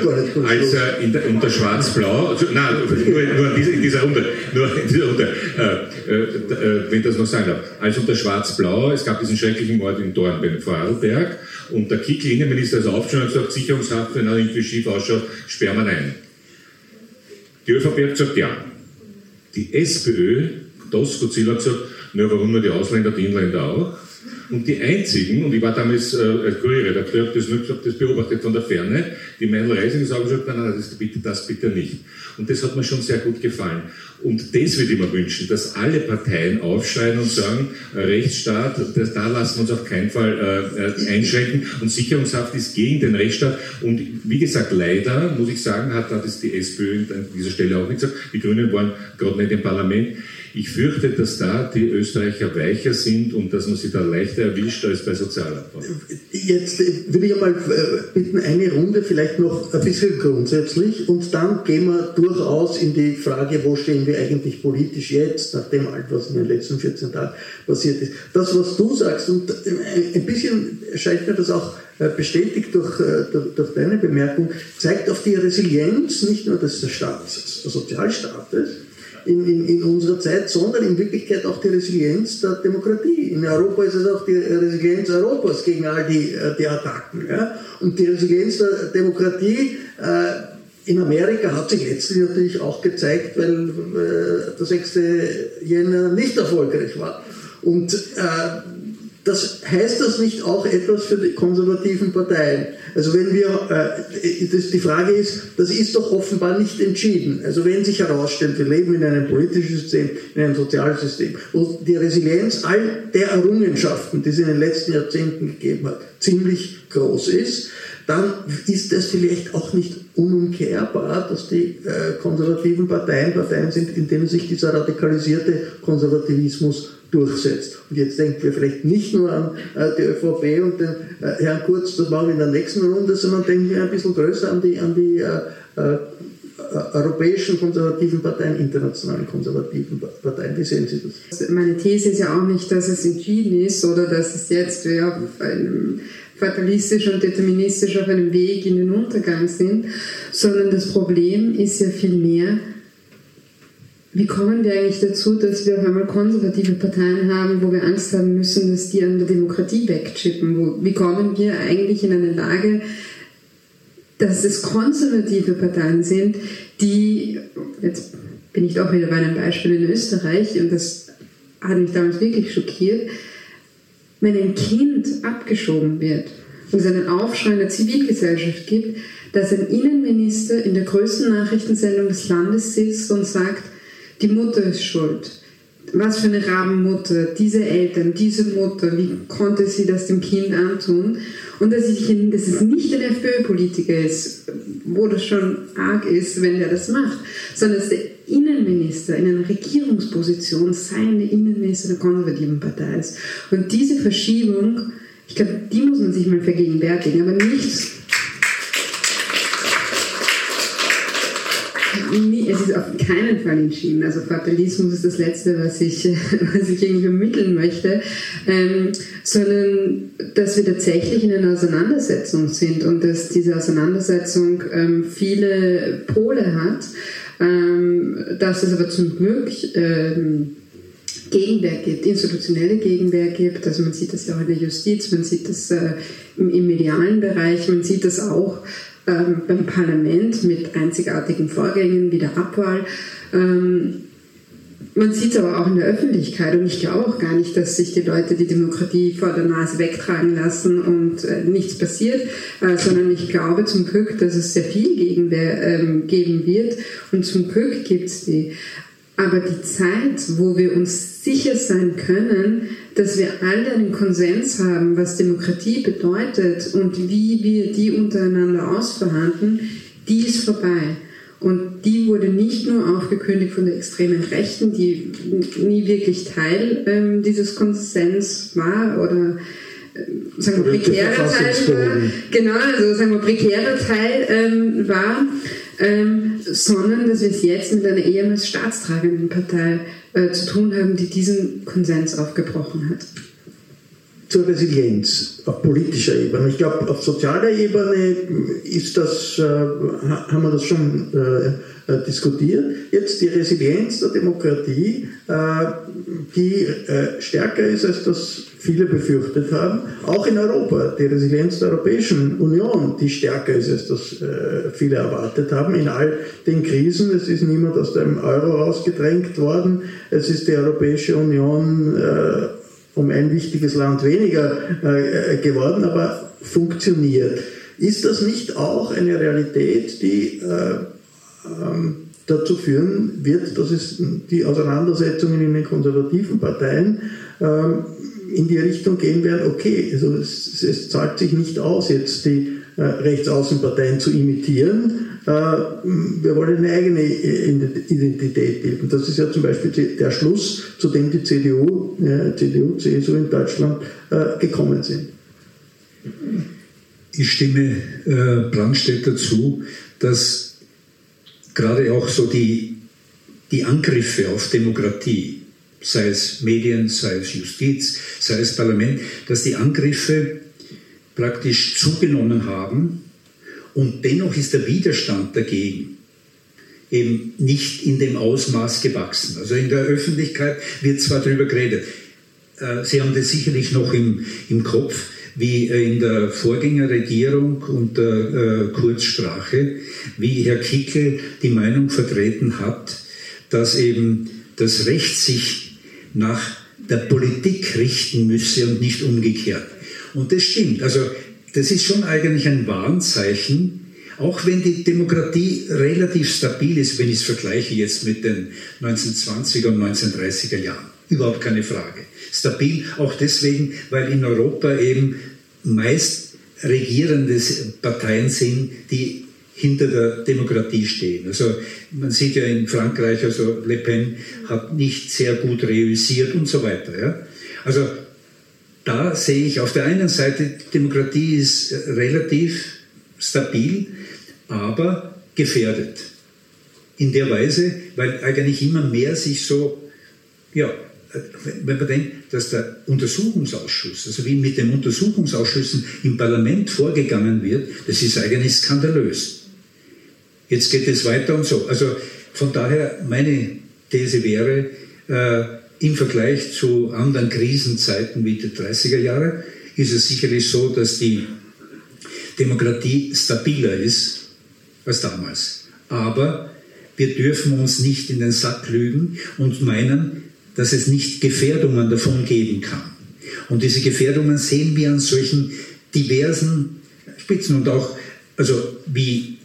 als äh, in der, unter Schwarz-Blau, also, nein, nur, nur in dieser Runde, nur in dieser Runde, äh, äh, äh, wenn ich das noch sagen darf, als unter Schwarz-Blau, es gab diesen schrecklichen Mord in Dornbirn, Vorarlberg, und der Kickl Innenminister ist aufgestanden und gesagt, Sicherungshaft, wenn er irgendwie schief ausschaut, sperren wir ein. Die ÖVP hat gesagt, ja. Die SPÖ, das Godzilla hat gesagt, na, warum nur die Ausländer, die Inländer auch? Und die einzigen, und ich war damals äh, als Kurierredakteur, habe das, hab das beobachtet von der Ferne, die Meinl Reising sagen gesagt, nein, nein, das bitte, das bitte nicht. Und das hat mir schon sehr gut gefallen. Und das würde ich mir wünschen, dass alle Parteien aufschreien und sagen, äh, Rechtsstaat, das, da lassen wir uns auf keinen Fall äh, äh, einschränken und Sicherungshaft ist gegen den Rechtsstaat. Und wie gesagt, leider, muss ich sagen, hat, hat es die SPÖ an dieser Stelle auch nicht gesagt, die Grünen waren gerade nicht im Parlament. Ich fürchte, dass da die Österreicher weicher sind und dass man sie da leichter erwischt als bei Sozialabbau. Jetzt würde ich mal äh, bitten, eine Runde vielleicht noch ein bisschen grundsätzlich und dann gehen wir durchaus in die Frage, wo stehen wir eigentlich politisch jetzt, nach dem alt, was in den letzten 14 Tagen passiert ist. Das, was du sagst, und äh, ein bisschen scheint mir das auch äh, bestätigt durch, durch, durch deine Bemerkung, zeigt auf die Resilienz nicht nur des Staates, des Sozialstaates, in, in, in unserer Zeit, sondern in Wirklichkeit auch die Resilienz der Demokratie. In Europa ist es auch die Resilienz Europas gegen all die, äh, die Attacken. Ja? Und die Resilienz der Demokratie äh, in Amerika hat sich letztlich natürlich auch gezeigt, weil äh, der 6. Jänner nicht erfolgreich war. Und äh, das heißt das nicht auch etwas für die konservativen Parteien? Also wenn wir, äh, das, die Frage ist, das ist doch offenbar nicht entschieden. Also wenn sich herausstellt, wir leben in einem politischen System, in einem sozialen System, wo die Resilienz all der Errungenschaften, die es in den letzten Jahrzehnten gegeben hat, ziemlich groß ist, dann ist es vielleicht auch nicht unumkehrbar, dass die äh, konservativen Parteien Parteien sind, in denen sich dieser radikalisierte Konservativismus durchsetzt. Und jetzt denken wir vielleicht nicht nur an äh, die ÖVP und den äh, Herrn Kurz, das machen wir in der nächsten Runde, sondern denken wir ein bisschen größer an die, an die äh, äh europäischen konservativen Parteien, internationalen konservativen Parteien. Wie sehen Sie das? Meine These ist ja auch nicht, dass es entschieden ist oder dass es jetzt auf einem fatalistisch und deterministisch auf einem Weg in den Untergang sind, sondern das Problem ist ja vielmehr, wie kommen wir eigentlich dazu, dass wir auf einmal konservative Parteien haben, wo wir Angst haben müssen, dass die an der Demokratie wegchippen? wie kommen wir eigentlich in eine Lage, dass es konservative Parteien sind, die, jetzt bin ich doch wieder bei einem Beispiel in Österreich, und das hat mich damals wirklich schockiert, wenn ein Kind abgeschoben wird und es einen Aufschrei in der Zivilgesellschaft gibt, dass ein Innenminister in der größten Nachrichtensendung des Landes sitzt und sagt, die Mutter ist schuld. Was für eine Rabenmutter, diese Eltern, diese Mutter, wie konnte sie das dem Kind antun? Und dass, ich, dass es nicht ein FPÖ-Politiker ist, wo das schon arg ist, wenn der das macht, sondern dass der Innenminister in einer Regierungsposition seine Innenminister der konservativen Partei ist. Und diese Verschiebung, ich glaube, die muss man sich mal vergegenwärtigen, aber nicht es ist auf keinen Fall entschieden. Also Fatalismus ist das Letzte, was ich, was ich irgendwie vermitteln möchte, ähm, sondern dass wir tatsächlich in einer Auseinandersetzung sind und dass diese Auseinandersetzung ähm, viele Pole hat, ähm, dass es aber zum Glück ähm, Gegenwehr gibt, institutionelle Gegenwehr gibt. Also man sieht das ja auch in der Justiz, man sieht das äh, im, im medialen Bereich, man sieht das auch ähm, beim Parlament mit einzigartigen Vorgängen wie der Abwahl. Ähm, man sieht es aber auch in der Öffentlichkeit und ich glaube auch gar nicht, dass sich die Leute die Demokratie vor der Nase wegtragen lassen und äh, nichts passiert, äh, sondern ich glaube zum Glück, dass es sehr viel Gegenwehr ähm, geben wird und zum Glück gibt es die. Aber die Zeit, wo wir uns sicher sein können, dass wir alle einen Konsens haben, was Demokratie bedeutet und wie wir die untereinander ausverhandeln, die ist vorbei. Und die wurde nicht nur aufgekündigt von der extremen Rechten, die nie wirklich Teil ähm, dieses Konsens war oder äh, sagen wir prekärer Teil war, genau, also sagen wir prekärer Teil ähm, war, ähm, sondern dass wir es jetzt mit einer ehemals staatstragenden Partei äh, zu tun haben, die diesen Konsens aufgebrochen hat zur Resilienz auf politischer Ebene. Ich glaube, auf sozialer Ebene ist das, äh, haben wir das schon äh, äh, diskutiert. Jetzt die Resilienz der Demokratie, äh, die äh, stärker ist, als das viele befürchtet haben. Auch in Europa, die Resilienz der Europäischen Union, die stärker ist, als das äh, viele erwartet haben. In all den Krisen, es ist niemand aus dem Euro rausgedrängt worden, es ist die Europäische Union um ein wichtiges Land weniger äh, geworden, aber funktioniert. Ist das nicht auch eine Realität, die äh, dazu führen wird, dass es die Auseinandersetzungen in den konservativen Parteien ähm, in die Richtung gehen werden, okay, also es, es zahlt sich nicht aus, jetzt die äh, Rechtsaußenparteien zu imitieren, äh, wir wollen eine eigene Identität bilden. Das ist ja zum Beispiel der Schluss, zu dem die CDU, CDU, CSU in Deutschland äh, gekommen sind. Ich stimme äh, Brandstätter zu, dass gerade auch so die, die Angriffe auf Demokratie, sei es Medien, sei es Justiz, sei es Parlament, dass die Angriffe praktisch zugenommen haben und dennoch ist der Widerstand dagegen eben nicht in dem Ausmaß gewachsen. Also in der Öffentlichkeit wird zwar darüber geredet, äh, Sie haben das sicherlich noch im, im Kopf, wie in der Vorgängerregierung unter äh, Kurzsprache, wie Herr Kickel die Meinung vertreten hat, dass eben das Recht sich nach der Politik richten müsse und nicht umgekehrt. Und das stimmt. Also das ist schon eigentlich ein Warnzeichen, auch wenn die Demokratie relativ stabil ist, wenn ich es vergleiche jetzt mit den 1920er und 1930er Jahren. Überhaupt keine Frage. Stabil auch deswegen, weil in Europa eben meist regierende Parteien sind, die hinter der Demokratie stehen. Also man sieht ja in Frankreich, also Le Pen hat nicht sehr gut reüssiert und so weiter. Ja? Also da sehe ich auf der einen Seite, Demokratie ist relativ stabil, aber gefährdet. In der Weise, weil eigentlich immer mehr sich so, ja, wenn man denkt, dass der Untersuchungsausschuss, also wie mit den Untersuchungsausschüssen im Parlament vorgegangen wird, das ist eigentlich skandalös. Jetzt geht es weiter und so. Also von daher, meine These wäre, äh, im Vergleich zu anderen Krisenzeiten wie die 30er Jahre ist es sicherlich so, dass die Demokratie stabiler ist als damals. Aber wir dürfen uns nicht in den Sack lügen und meinen, dass es nicht Gefährdungen davon geben kann. Und diese Gefährdungen sehen wir an solchen diversen Spitzen und auch, also wie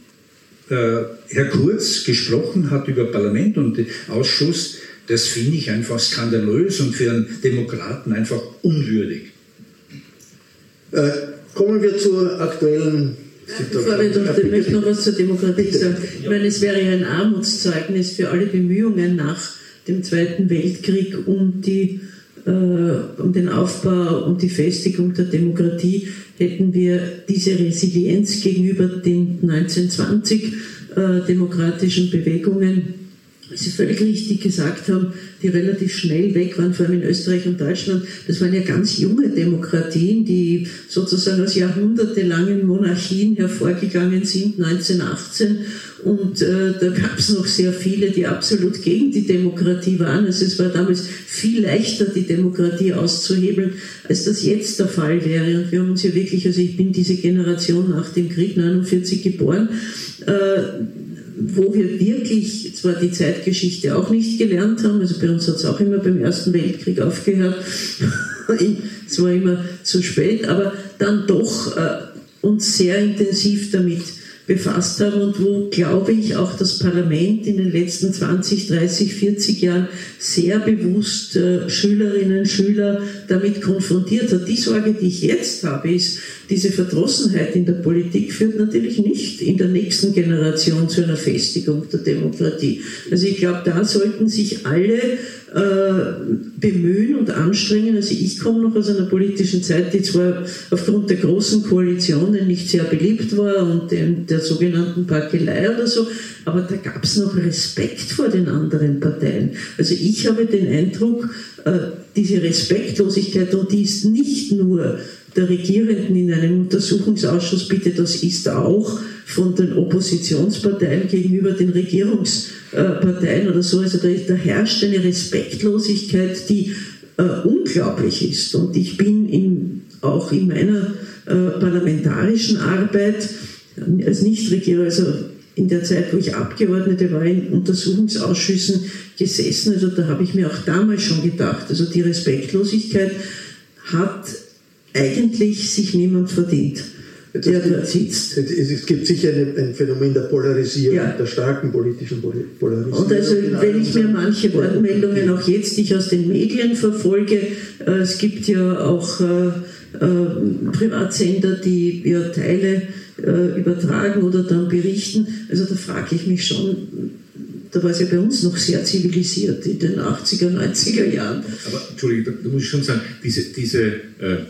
äh, Herr Kurz gesprochen hat über Parlament und Ausschuss, das finde ich einfach skandalös und für einen Demokraten einfach unwürdig. Äh, kommen wir zur aktuellen Situation. ich möchte noch was zur Demokratie sagen. Ich meine, es wäre ja ein Armutszeugnis für alle Bemühungen nach dem Zweiten Weltkrieg um, die, äh, um den Aufbau und die Festigung der Demokratie, hätten wir diese Resilienz gegenüber den 1920 äh, demokratischen Bewegungen Sie völlig richtig gesagt haben, die relativ schnell weg waren, vor allem in Österreich und Deutschland. Das waren ja ganz junge Demokratien, die sozusagen aus jahrhundertelangen Monarchien hervorgegangen sind, 1918. Und äh, da gab es noch sehr viele, die absolut gegen die Demokratie waren. Also es war damals viel leichter, die Demokratie auszuhebeln, als das jetzt der Fall wäre. Und wir haben uns ja wirklich, also ich bin diese Generation nach dem Krieg 49 geboren, äh, wo wir wirklich zwar die Zeitgeschichte auch nicht gelernt haben, also bei uns hat es auch immer beim Ersten Weltkrieg aufgehört, es war immer zu spät, aber dann doch äh, uns sehr intensiv damit befasst haben und wo, glaube ich, auch das Parlament in den letzten 20, 30, 40 Jahren sehr bewusst äh, Schülerinnen, Schüler damit konfrontiert hat. Die Sorge, die ich jetzt habe, ist, diese Verdrossenheit in der Politik führt natürlich nicht in der nächsten Generation zu einer Festigung der Demokratie. Also ich glaube, da sollten sich alle bemühen und anstrengen. Also ich komme noch aus einer politischen Zeit, die zwar aufgrund der großen Koalitionen nicht sehr beliebt war und dem, der sogenannten Parkelei oder so, aber da gab es noch Respekt vor den anderen Parteien. Also ich habe den Eindruck, äh, diese Respektlosigkeit, und die ist nicht nur der Regierenden in einem Untersuchungsausschuss, bitte, das ist auch von den Oppositionsparteien gegenüber den Regierungsparteien oder so. Also da, da herrscht eine Respektlosigkeit, die äh, unglaublich ist. Und ich bin in, auch in meiner äh, parlamentarischen Arbeit als Nichtregierer, also in der Zeit, wo ich Abgeordnete war, in Untersuchungsausschüssen gesessen. Also da habe ich mir auch damals schon gedacht, also die Respektlosigkeit hat eigentlich sich niemand verdient der dort sitzt. Es gibt sicher ein Phänomen der Polarisierung, ja. der starken politischen Polarisierung. Und also, wenn ich mir manche Wortmeldungen auch jetzt, die ich aus den Medien verfolge, äh, es gibt ja auch äh, äh, Privatsender, die ja Teile äh, übertragen oder dann berichten. Also da frage ich mich schon, da war es ja bei uns noch sehr zivilisiert in den 80er, 90er Jahren. Aber Entschuldigung, da muss ich schon sagen, diese, diese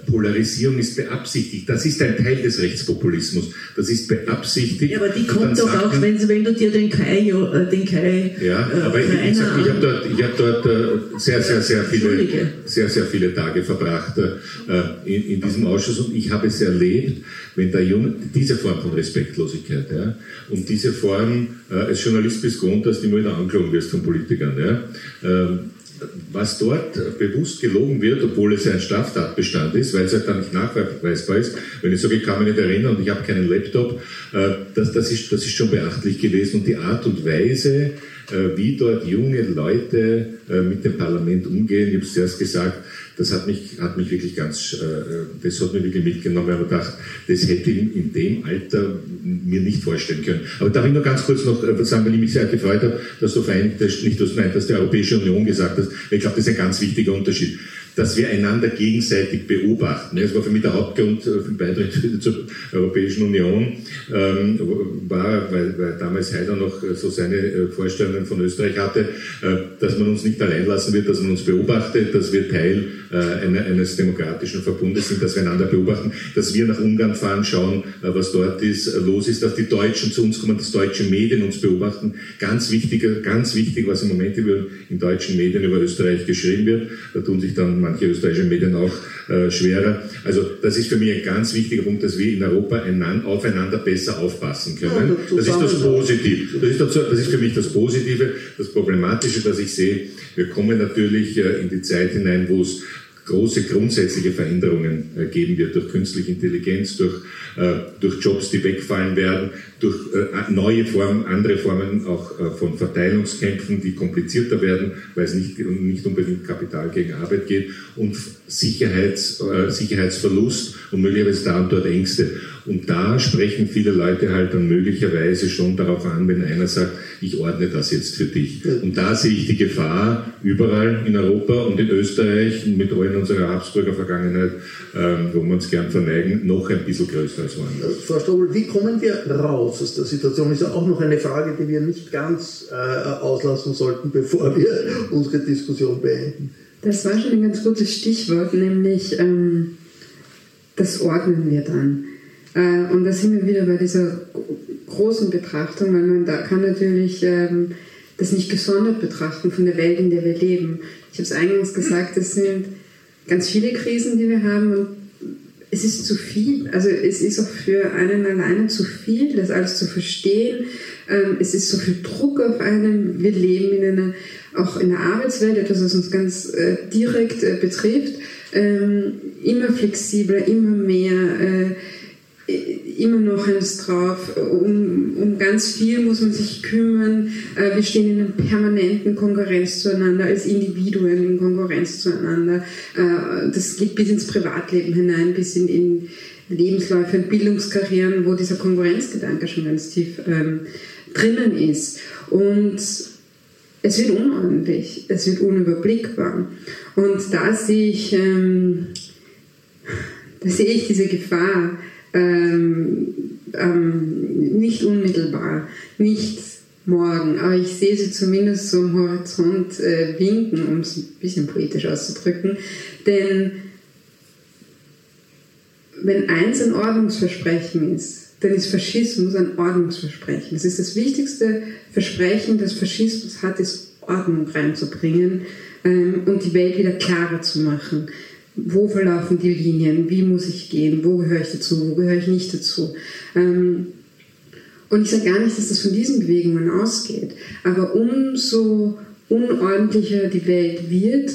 Polarisierung ist beabsichtigt. Das ist ein Teil des Rechtspopulismus. Das ist beabsichtigt. Ja, aber die kommt doch auch, wenn, wenn, du dir den Kai, äh, den Kai Ja, äh, aber ich, ich, ich habe dort, ich hab dort äh, sehr, sehr, sehr viele, sehr, sehr viele Tage verbracht äh, in, in diesem Ausschuss und ich habe es erlebt, wenn der Junge, diese Form von Respektlosigkeit, ja, und diese Form, äh, als Journalist bist gewohnt, dass du immer wieder angelogen wirst von Politikern, ja, ähm, was dort bewusst gelogen wird, obwohl es ein Straftatbestand ist, weil es halt dann nicht nachweisbar ist. Wenn ich sage, ich kann mich nicht erinnern und ich habe keinen Laptop, äh, das, das, ist, das ist schon beachtlich gewesen. Und die Art und Weise, äh, wie dort junge Leute äh, mit dem Parlament umgehen, ich habe es zuerst gesagt, das hat mich, hat mich wirklich ganz, äh, das hat mich wirklich mitgenommen, ich gedacht, das hätte ich in dem Alter mir nicht vorstellen können. Aber darf ich nur ganz kurz noch äh, sagen, weil ich mich sehr gefreut habe, dass du Vereinigte, nicht das meint, dass die Europäische Union gesagt hast. Ich glaube, das ist ein ganz wichtiger Unterschied dass wir einander gegenseitig beobachten. Das war für mich der Hauptgrund für den Beitritt zur Europäischen Union, ähm, war, weil, weil damals Heider noch so seine äh, Vorstellungen von Österreich hatte, äh, dass man uns nicht allein lassen wird, dass man uns beobachtet, dass wir Teil äh, eines demokratischen Verbundes sind, dass wir einander beobachten, dass wir nach Ungarn fahren, schauen, was dort ist, los ist, dass die Deutschen zu uns kommen, dass deutsche Medien uns beobachten. Ganz wichtig, ganz wichtig, was im Moment in deutschen Medien über Österreich geschrieben wird. Da tun sich dann manche österreichische Medien auch äh, schwerer. Also das ist für mich ein ganz wichtiger Punkt, dass wir in Europa einander, aufeinander besser aufpassen können. Ja, das ist das Positive. Das ist, dazu, das ist für mich das Positive. Das Problematische, das ich sehe, wir kommen natürlich äh, in die Zeit hinein, wo es große grundsätzliche Veränderungen äh, geben wird durch künstliche Intelligenz, durch, äh, durch Jobs, die wegfallen werden, durch äh, neue Formen, andere Formen auch von Verteilungskämpfen, die komplizierter werden, weil es nicht, nicht unbedingt Kapital gegen Arbeit geht und Sicherheits, Sicherheitsverlust und möglicherweise da und dort Ängste. Und da sprechen viele Leute halt dann möglicherweise schon darauf an, wenn einer sagt, ich ordne das jetzt für dich. Und da sehe ich die Gefahr überall in Europa und in Österreich mit allen unserer Habsburger Vergangenheit, ähm, wo wir uns gern verneigen, noch ein bisschen größer als woanders. Frau Strobel, wie kommen wir raus aus der Situation? Ist auch noch eine Frage, die wir nicht ganz äh, auslassen sollten, bevor wir unsere Diskussion beenden. Das war schon ein ganz gutes Stichwort, nämlich ähm, das ordnen wir dann. Äh, und da sind wir wieder bei dieser großen Betrachtung, weil man da kann natürlich ähm, das nicht gesondert betrachten von der Welt, in der wir leben. Ich habe es eingangs gesagt, es sind ganz viele Krisen, die wir haben und es ist zu viel. Also es ist auch für einen alleine zu viel, das alles zu verstehen. Ähm, es ist so viel Druck auf einen. Wir leben in einer, auch in der Arbeitswelt, etwas, was uns ganz äh, direkt äh, betrifft. Ähm, immer flexibler, immer mehr immer noch eins drauf. Um, um ganz viel muss man sich kümmern. Äh, wir stehen in einer permanenten Konkurrenz zueinander, als Individuen in Konkurrenz zueinander. Äh, das geht bis ins Privatleben hinein, bis in, in Lebensläufe und Bildungskarrieren, wo dieser Konkurrenzgedanke schon ganz tief ähm, drinnen ist. Und es wird unordentlich, es wird unüberblickbar. Und da sehe ich, ähm, da sehe ich diese Gefahr ähm, ähm, nicht unmittelbar, nicht morgen, aber ich sehe sie zumindest so am Horizont äh, winken, um es ein bisschen poetisch auszudrücken. Denn wenn eins ein Ordnungsversprechen ist, dann ist Faschismus ein Ordnungsversprechen. Das ist das wichtigste Versprechen, das Faschismus hat, ist Ordnung reinzubringen ähm, und die Welt wieder klarer zu machen. Wo verlaufen die Linien? Wie muss ich gehen? Wo gehöre ich dazu? Wo gehöre ich nicht dazu? Ähm, und ich sage gar nicht, dass das von diesen Bewegungen ausgeht, aber umso unordentlicher die Welt wird,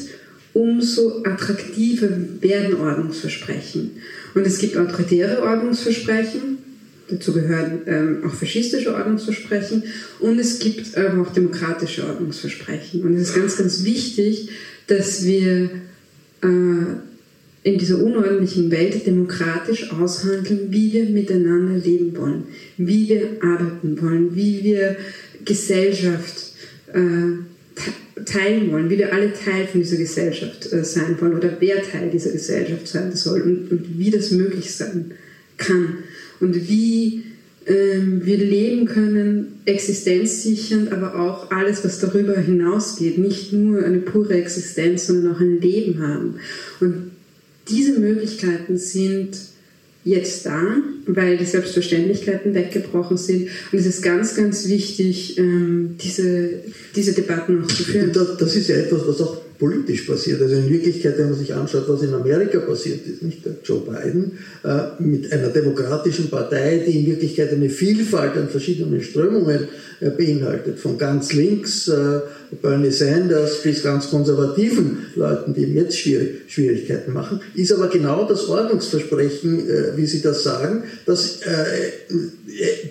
umso attraktiver werden Ordnungsversprechen. Und es gibt autoritäre Ordnungsversprechen, dazu gehören ähm, auch faschistische Ordnungsversprechen und es gibt auch demokratische Ordnungsversprechen. Und es ist ganz, ganz wichtig, dass wir in dieser unordentlichen Welt demokratisch aushandeln, wie wir miteinander leben wollen, wie wir arbeiten wollen, wie wir Gesellschaft äh, teilen wollen, wie wir alle Teil von dieser Gesellschaft äh, sein wollen oder wer Teil dieser Gesellschaft sein soll und, und wie das möglich sein kann und wie wir leben können, existenzsichernd, aber auch alles, was darüber hinausgeht, nicht nur eine pure Existenz, sondern auch ein Leben haben. Und diese Möglichkeiten sind jetzt da, weil die Selbstverständlichkeiten weggebrochen sind. Und es ist ganz, ganz wichtig, ähm, diese, diese Debatten noch zu führen. Das, ist ja etwas, was auch politisch passiert. Also in Wirklichkeit, wenn man sich anschaut, was in Amerika passiert ist, nicht? Der Joe Biden, äh, mit einer demokratischen Partei, die in Wirklichkeit eine Vielfalt an verschiedenen Strömungen äh, beinhaltet, von ganz links äh, Bernie Sanders bis ganz konservativen Leuten, die ihm jetzt schwierig, Schwierigkeiten machen, ist aber genau das Ordnungsversprechen, äh, wie Sie das sagen, dass äh,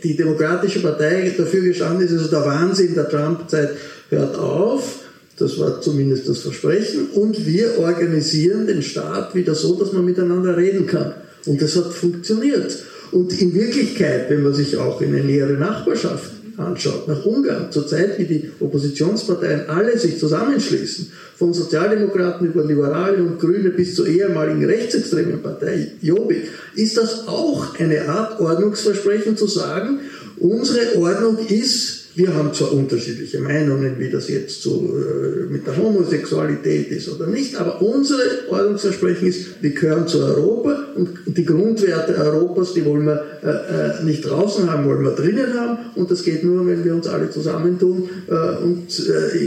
die Demokratische Partei dafür gestanden ist, also der Wahnsinn der Trump-Zeit hört auf, das war zumindest das Versprechen. Und wir organisieren den Staat wieder so, dass man miteinander reden kann. Und das hat funktioniert. Und in Wirklichkeit, wenn man sich auch in eine nähere Nachbarschaft anschaut, nach Ungarn, zur Zeit, wie die Oppositionsparteien alle sich zusammenschließen, von Sozialdemokraten über Liberale und Grüne bis zur ehemaligen rechtsextremen Partei Jobbik, ist das auch eine Art Ordnungsversprechen zu sagen, unsere Ordnung ist, wir haben zwar unterschiedliche Meinungen, wie das jetzt so äh, mit der Homosexualität ist oder nicht, aber unsere Ordnungsversprechen ist, wir gehören zu Europa und die Grundwerte Europas, die wollen wir äh, äh, nicht draußen haben, wollen wir drinnen haben und das geht nur, wenn wir uns alle zusammentun und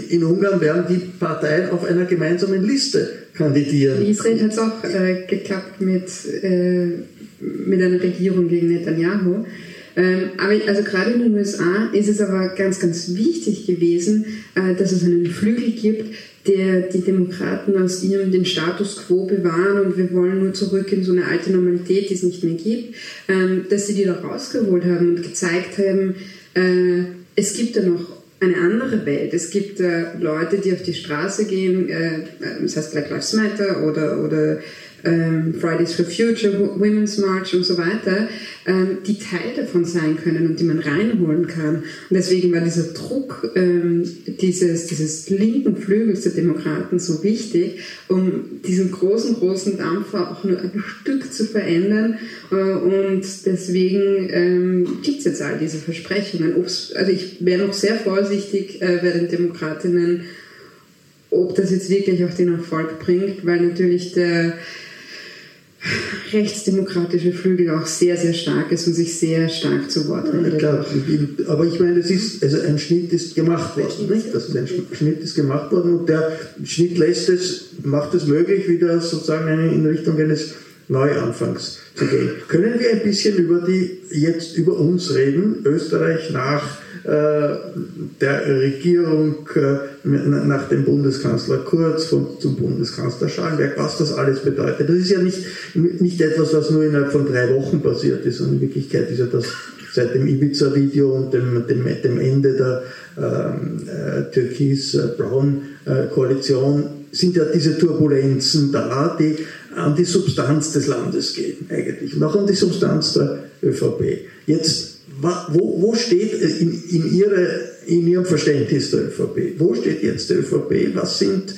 in Ungarn werden die Parteien auf einer gemeinsamen Liste kandidieren. In Israel hat es auch geklappt mit, mit einer Regierung gegen Netanyahu. Ähm, aber also gerade in den USA ist es aber ganz, ganz wichtig gewesen, äh, dass es einen Flügel gibt, der die Demokraten aus ihrem den Status quo bewahren und wir wollen nur zurück in so eine alte Normalität, die es nicht mehr gibt, ähm, dass sie die da rausgeholt haben und gezeigt haben, äh, es gibt da noch eine andere Welt. Es gibt äh, Leute, die auf die Straße gehen, das heißt Black Lives Matter oder, oder Fridays for Future, Women's March und so weiter, ähm, die Teil davon sein können und die man reinholen kann. Und deswegen war dieser Druck ähm, dieses, dieses linken Flügels der Demokraten so wichtig, um diesen großen, großen Dampfer auch nur ein Stück zu verändern. Äh, und deswegen ähm, gibt es jetzt all diese Versprechungen. Ob's, also ich wäre noch sehr vorsichtig äh, bei den Demokratinnen, ob das jetzt wirklich auch den Erfolg bringt, weil natürlich der rechtsdemokratische Flügel auch sehr, sehr stark ist und sich sehr stark zu Wort meldet. Ja, klar, aber ich meine, es ist, also ein Schnitt ist gemacht worden, nicht? Also ein Schnitt ist gemacht worden und der Schnitt lässt es, macht es möglich, wieder sozusagen in Richtung eines Neuanfangs zu gehen. Können wir ein bisschen über die, jetzt über uns reden, Österreich nach der Regierung äh, nach dem Bundeskanzler Kurz zum Bundeskanzler Schallenberg, was das alles bedeutet. Das ist ja nicht, nicht etwas, was nur innerhalb von drei Wochen passiert ist, sondern in Wirklichkeit ist ja das seit dem Ibiza-Video und dem, dem, dem, Ende der ähm, äh, Türkis-Braun-Koalition sind ja diese Turbulenzen da, die an die Substanz des Landes gehen eigentlich und auch an die Substanz der ÖVP. Jetzt, wo, wo steht in, in, ihre, in Ihrem Verständnis der ÖVP, wo steht jetzt die ÖVP? Was sind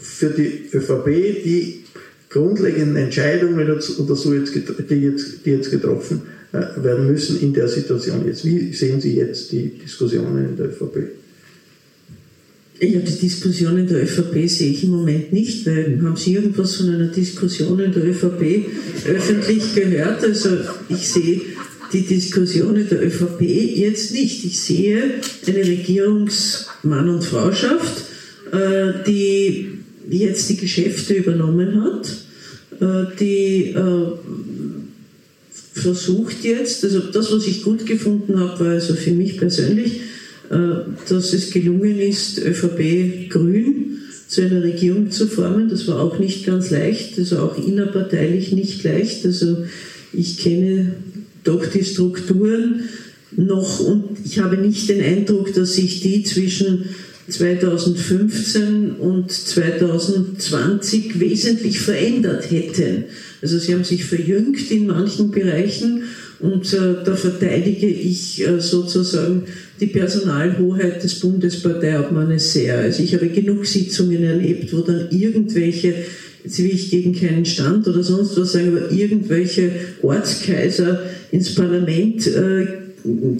für die ÖVP die grundlegenden Entscheidungen oder so jetzt, die, jetzt, die jetzt getroffen äh, werden müssen in der Situation jetzt? Wie sehen Sie jetzt die Diskussionen in der ÖVP? Ja, die Diskussion in der ÖVP sehe ich im Moment nicht, weil haben Sie irgendwas von einer Diskussion in der ÖVP öffentlich gehört? Also ich sehe die Diskussion in der ÖVP jetzt nicht. Ich sehe eine Regierungsmann- und Frauschaft, äh, die jetzt die Geschäfte übernommen hat, äh, die äh, versucht jetzt, also das, was ich gut gefunden habe, war also für mich persönlich, dass es gelungen ist, ÖVP Grün zu einer Regierung zu formen. Das war auch nicht ganz leicht, also auch innerparteilich nicht leicht. Also ich kenne doch die Strukturen noch und ich habe nicht den Eindruck, dass sich die zwischen 2015 und 2020 wesentlich verändert hätten. Also sie haben sich verjüngt in manchen Bereichen und äh, da verteidige ich äh, sozusagen die Personalhoheit des Bundesparteiobmannes sehr. Also ich habe genug Sitzungen erlebt, wo dann irgendwelche, jetzt will ich gegen keinen Stand oder sonst was sagen, aber irgendwelche Ortskaiser ins Parlament äh,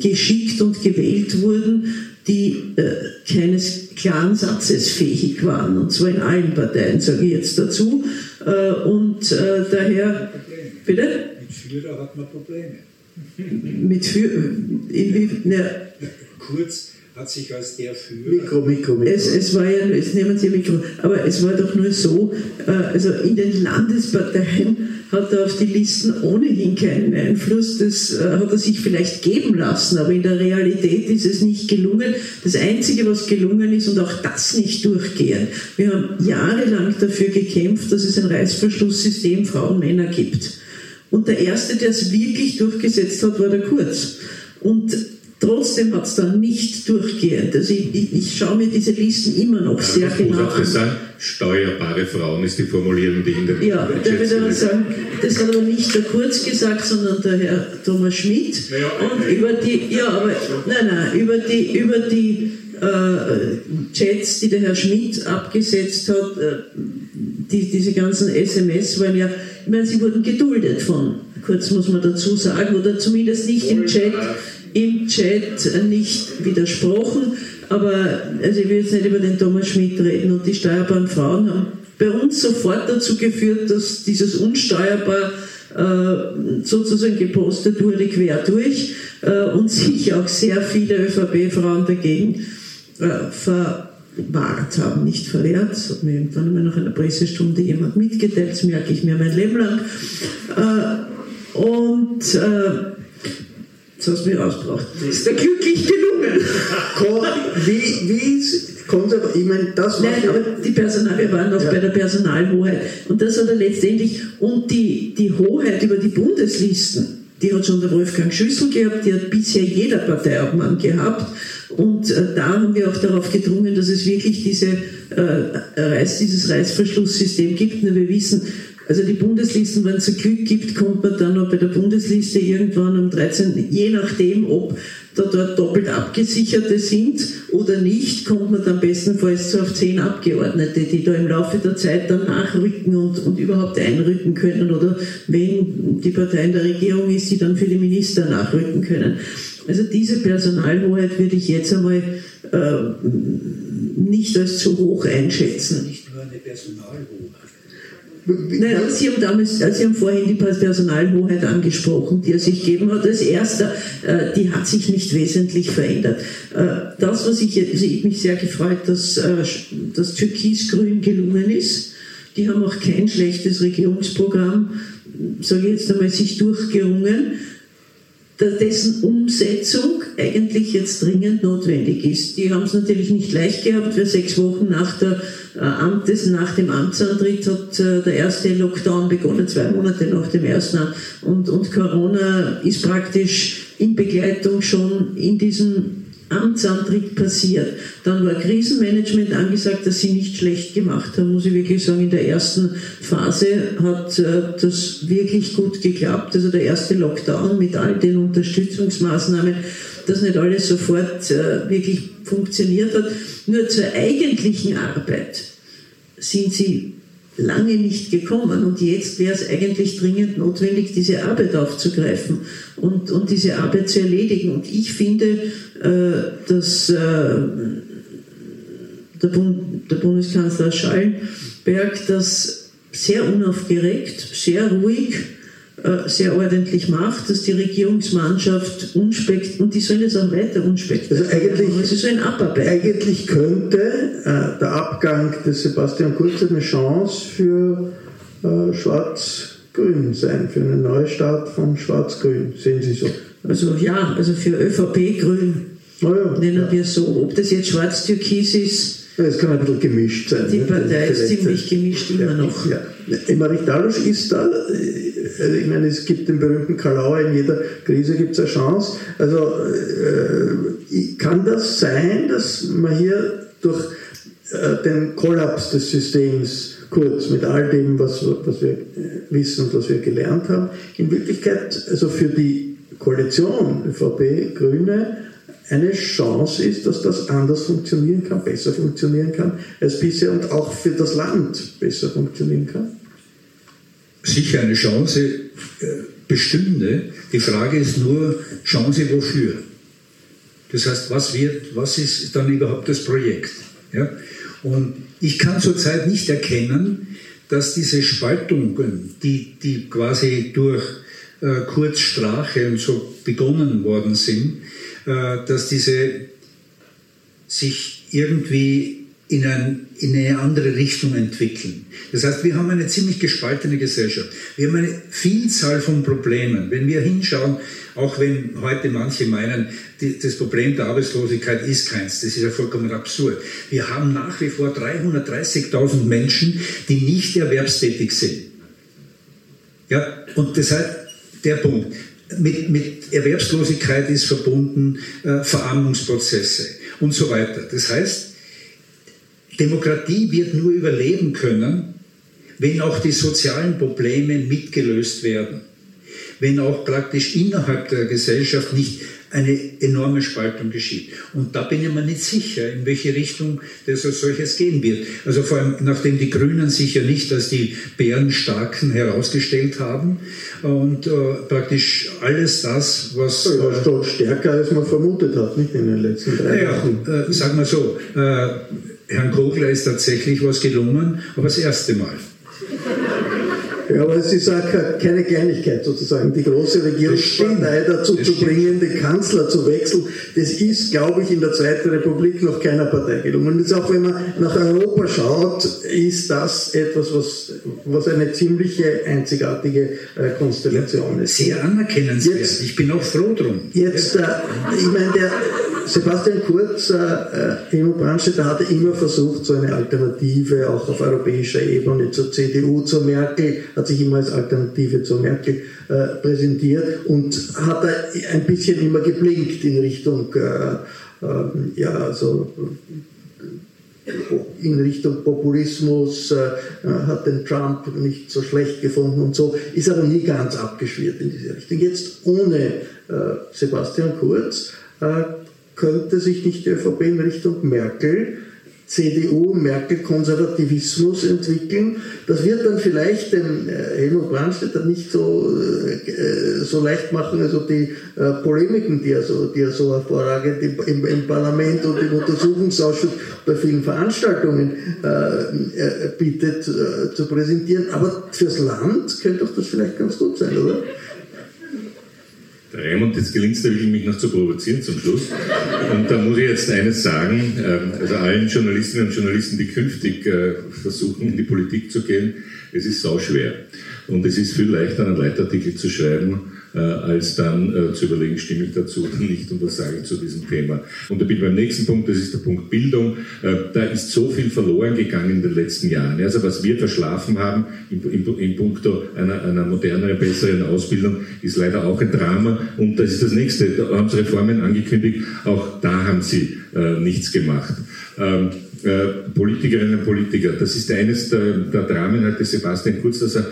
geschickt und gewählt wurden, die äh, keines klaren Satzes fähig waren, und zwar in allen Parteien, sage ich jetzt dazu. Äh, und äh, daher, bitte? Mit Führer hat man Probleme. Mit Führer, Kurz hat sich als der Führer. Mikro, Mikro, Mikro. Es, es war ja, jetzt nehmen Sie Mikro, aber es war doch nur so, äh, also in den Landesparteien hat er auf die Listen ohnehin keinen Einfluss. Das äh, hat er sich vielleicht geben lassen, aber in der Realität ist es nicht gelungen. Das Einzige, was gelungen ist, und auch das nicht durchgehend, wir haben jahrelang dafür gekämpft, dass es ein Reißverschlusssystem Frauen-Männer gibt. Und der Erste, der es wirklich durchgesetzt hat, war der Kurz. Und Trotzdem hat es dann nicht durchgehend. Also ich, ich, ich, schaue mir diese Listen immer noch sehr genau an. Sagen, steuerbare Frauen ist die Formulierung, die in der Ja, da würde aber sagen, das hat aber nicht der Kurz gesagt, sondern der Herr Thomas Schmidt. Ja, und über die, ja, aber nein, nein, über die, über die äh, Chats, die der Herr Schmidt abgesetzt hat, äh, die, diese ganzen SMS waren ja, ich meine, sie wurden geduldet von Kurz, muss man dazu sagen, oder zumindest nicht im Chat im Chat nicht widersprochen, aber also ich will jetzt nicht über den Thomas Schmidt reden und die steuerbaren Frauen haben bei uns sofort dazu geführt, dass dieses unsteuerbar äh, sozusagen gepostet wurde quer durch äh, und sich auch sehr viele ÖVP-Frauen dagegen äh, verwahrt haben, nicht verwehrt. Das hat mir irgendwann einmal nach einer Pressestunde jemand mitgeteilt, das merke ich mir mein Leben lang. Äh, und Jetzt hast du mich rausgebracht. Ist der glücklich gelungen? wie, wie kommt aber, ich meine, das Nein, aber die Personal, wir waren noch ja. bei der Personalhoheit. Und das hat er letztendlich, und die, die Hoheit über die Bundeslisten, die hat schon der Wolfgang Schüssel gehabt, die hat bisher jeder Parteiobmann gehabt. Und äh, da haben wir auch darauf gedrungen, dass es wirklich diese, äh, Reiß, dieses Reißverschlusssystem gibt. Und wir wissen, also die Bundeslisten, wenn es so Glück gibt, kommt man dann noch bei der Bundesliste irgendwann am 13., je nachdem, ob da dort doppelt Abgesicherte sind oder nicht, kommt man dann bestenfalls so auf zehn Abgeordnete, die da im Laufe der Zeit dann nachrücken und, und überhaupt einrücken können oder wenn die Partei in der Regierung ist, die dann für die Minister nachrücken können. Also diese Personalhoheit würde ich jetzt einmal äh, nicht als zu hoch einschätzen. Nicht nur eine Personalhoheit. Nein, Sie haben, damals, Sie haben vorhin die Personalhoheit angesprochen, die er sich gegeben hat als erster. Äh, die hat sich nicht wesentlich verändert. Äh, das, was ich, also ich mich sehr gefreut, dass äh, das Türkis-Grün gelungen ist. Die haben auch kein schlechtes Regierungsprogramm, sage ich jetzt einmal, sich durchgerungen dessen Umsetzung eigentlich jetzt dringend notwendig ist. Die haben es natürlich nicht leicht gehabt, weil sechs Wochen nach, der, äh, Amtes, nach dem Amtsantritt hat äh, der erste Lockdown begonnen, zwei Monate nach dem ersten. Und, und Corona ist praktisch in Begleitung schon in diesem Amtsantritt passiert. Dann war Krisenmanagement angesagt, das sie nicht schlecht gemacht haben, muss ich wirklich sagen. In der ersten Phase hat äh, das wirklich gut geklappt. Also der erste Lockdown mit all den Unterstützungsmaßnahmen, dass nicht alles sofort äh, wirklich funktioniert hat. Nur zur eigentlichen Arbeit sind sie lange nicht gekommen und jetzt wäre es eigentlich dringend notwendig, diese Arbeit aufzugreifen und, und diese Arbeit zu erledigen. Und ich finde, äh, dass äh, der, Bund, der Bundeskanzler Schallenberg das sehr unaufgeregt, sehr ruhig, sehr ordentlich macht, dass die Regierungsmannschaft unspekt und die sollen es auch weiter unspektakulär also eigentlich, Es ist so ein Abarbeiten. Eigentlich könnte äh, der Abgang des Sebastian Kurz eine Chance für äh, Schwarz-Grün sein, für eine Neustart von Schwarz-Grün. Sehen Sie so? Also ja, also für ÖVP-Grün oh ja, nennen ja. wir es so. Ob das jetzt schwarz-türkis ist, es kann ein bisschen gemischt sein. die ne? Partei ist ziemlich gemischt immer noch. Ja. Emmerich Dalusch ist da, äh, also ich meine, es gibt den berühmten Kalauer, in jeder Krise gibt es eine Chance. Also äh, kann das sein, dass man hier durch äh, den Kollaps des Systems kurz mit all dem, was, was wir wissen und was wir gelernt haben, in Wirklichkeit also für die Koalition ÖVP, Grüne, eine Chance ist, dass das anders funktionieren kann, besser funktionieren kann als bisher und auch für das Land besser funktionieren kann? Sicher eine Chance äh, bestünde. Die Frage ist nur, Chance wofür? Das heißt, was, wird, was ist dann überhaupt das Projekt? Ja? Und ich kann zurzeit nicht erkennen, dass diese Spaltungen, die, die quasi durch äh, Kurz und so begonnen worden sind, dass diese sich irgendwie in, ein, in eine andere Richtung entwickeln. Das heißt, wir haben eine ziemlich gespaltene Gesellschaft. Wir haben eine Vielzahl von Problemen. Wenn wir hinschauen, auch wenn heute manche meinen, die, das Problem der Arbeitslosigkeit ist keins, das ist ja vollkommen absurd. Wir haben nach wie vor 330.000 Menschen, die nicht erwerbstätig sind. Ja, und deshalb der Punkt. Mit, mit Erwerbslosigkeit ist verbunden äh, Verarmungsprozesse und so weiter. Das heißt, Demokratie wird nur überleben können, wenn auch die sozialen Probleme mitgelöst werden. Wenn auch praktisch innerhalb der Gesellschaft nicht eine enorme Spaltung geschieht. Und da bin ich mir nicht sicher, in welche Richtung das als solches gehen wird. Also vor allem, nachdem die Grünen sich ja nicht als die Bärenstarken herausgestellt haben und äh, praktisch alles das, was... Ja, äh, doch stärker als man vermutet hat, nicht in den letzten drei naja, Wochen. äh, sagen wir so, äh, Herrn Kogler ist tatsächlich was gelungen, aber das erste Mal. Ja, aber es ist auch keine Kleinigkeit sozusagen, die große Regierungspartei dazu Das zu stimmt. bringen, den Kanzler zu wechseln. Das ist, glaube ich, in der Zweiten Republik noch keiner Partei gelungen. Und jetzt auch wenn man nach Europa schaut, ist das etwas, was, was eine ziemliche einzigartige äh, Konstellation ist. Sehr anerkennenswert. Jetzt- ich bin auch froh drum. Jetzt, äh, ich meine, der Sebastian Kurz, äh, äh, Helmut Brandstätter hatte immer versucht, so eine Alternative auch auf europäischer Ebene zur CDU, zur Merkel, hat sich immer als Alternative zur Merkel äh, präsentiert und hat da ein bisschen immer geblinkt in Richtung, äh, ähm, ja, so in Richtung Populismus, äh, hat den Trump nicht so schlecht gefunden und so, ist aber nie ganz abgeschwirrt in diese Richtung. Jetzt ohne äh, Sebastian Kurz äh, könnte sich nicht die ÖVP in Richtung Merkel, CDU, Merkel-Konservativismus entwickeln. Das wird dann vielleicht dem äh, Helmut Brandstätter nicht so, äh, so leicht machen, also die äh, Polemiken, die er so, die er so hervorragend im, im, Parlament und im Untersuchungsausschuss bei vielen Veranstaltungen äh, äh, bietet, äh, zu präsentieren. Aber fürs Land könnte doch das vielleicht ganz gut sein, oder? Der Raimund, jetzt gelingt es wirklich, mich noch zu provozieren zum Schluss. Und da muss ich jetzt eines sagen, ähm, also allen Journalistinnen und Journalisten, die künftig äh, versuchen, in die Politik zu gehen, es ist sauschwer. Und es ist viel leichter, einen Leitartikel zu schreiben, äh, als dann äh, zu überlegen, stimme ich dazu oder nicht und was sage ich zu diesem Thema. Und da bin ich beim nächsten Punkt, das ist der Punkt Bildung. Äh, da ist so viel verloren gegangen in den letzten Jahren. Also was wir verschlafen haben in, in, in puncto einer, einer moderneren, besseren Ausbildung, ist leider auch ein Drama. Und das ist das nächste. Da haben Sie Reformen angekündigt, auch da haben Sie äh, nichts gemacht. Ähm, äh, Politikerinnen und Politiker, das ist eines der, der Dramen, hatte Sebastian Kurz, dass er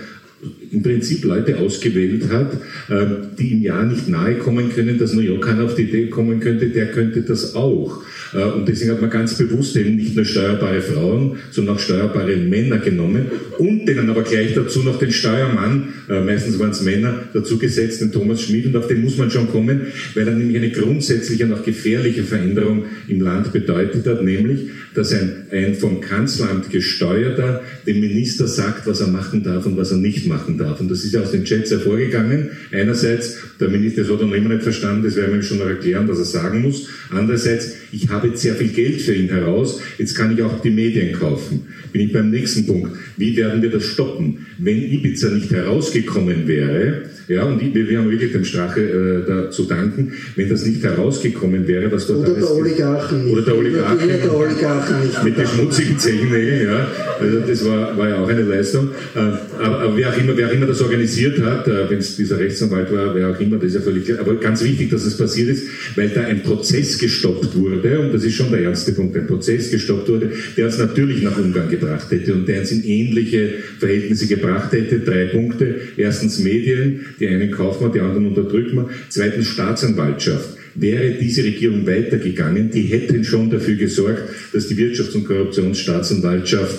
im Prinzip Leute ausgewählt hat, ähm, die im Jahr nicht nahe kommen können, dass New York auf die Idee kommen könnte, der könnte das auch. Äh, und deswegen hat man ganz bewusst eben nicht nur steuerbare Frauen, sondern auch steuerbare Männer genommen und denen aber gleich dazu noch den Steuermann, äh, meistens waren es Männer, dazu gesetzt, den Thomas Schmid. Und auf den muss man schon kommen, weil er nämlich eine grundsätzliche und auch gefährliche Veränderung im Land bedeutet hat, nämlich, dass ein, ein vom Kanzleramt gesteuerter dem Minister sagt, was er machen darf und was er nicht machen darf. Und das ist ja aus den Chats hervorgegangen. Einerseits, der Minister, hat noch immer nicht verstanden, das werden wir ihm schon noch erklären, was er sagen muss. Andererseits, ich habe jetzt sehr viel Geld für ihn heraus, jetzt kann ich auch die Medien kaufen. Bin ich beim nächsten Punkt. Wie werden wir das stoppen? Wenn Ibiza nicht herausgekommen wäre, ja, und wir, wir haben wirklich dem Strache äh, da zu danken, wenn das nicht herausgekommen wäre, was dort oder alles... Der Oligarchen nicht. Oder der Oligarchen. Der Oligarchen nicht. Mit den schmutzigen Zehennägeln, ja. Also das war, war ja auch eine Leistung. Äh, aber, aber wer, auch immer, wer auch immer das organisiert hat, äh, wenn es dieser Rechtsanwalt war, wer auch immer, das ist ja völlig klar. Aber ganz wichtig, dass es passiert ist, weil da ein Prozess gestoppt wurde, und das ist schon der erste Punkt, ein Prozess gestoppt wurde, der uns natürlich nach Ungarn gebracht hätte und der uns in ähnliche Verhältnisse gebracht hätte. Drei Punkte. Erstens Medien, die einen kaufen wir, die anderen unterdrücken wir. Zweitens Staatsanwaltschaft. Wäre diese Regierung weitergegangen, die hätten schon dafür gesorgt, dass die Wirtschafts- und Korruptionsstaatsanwaltschaft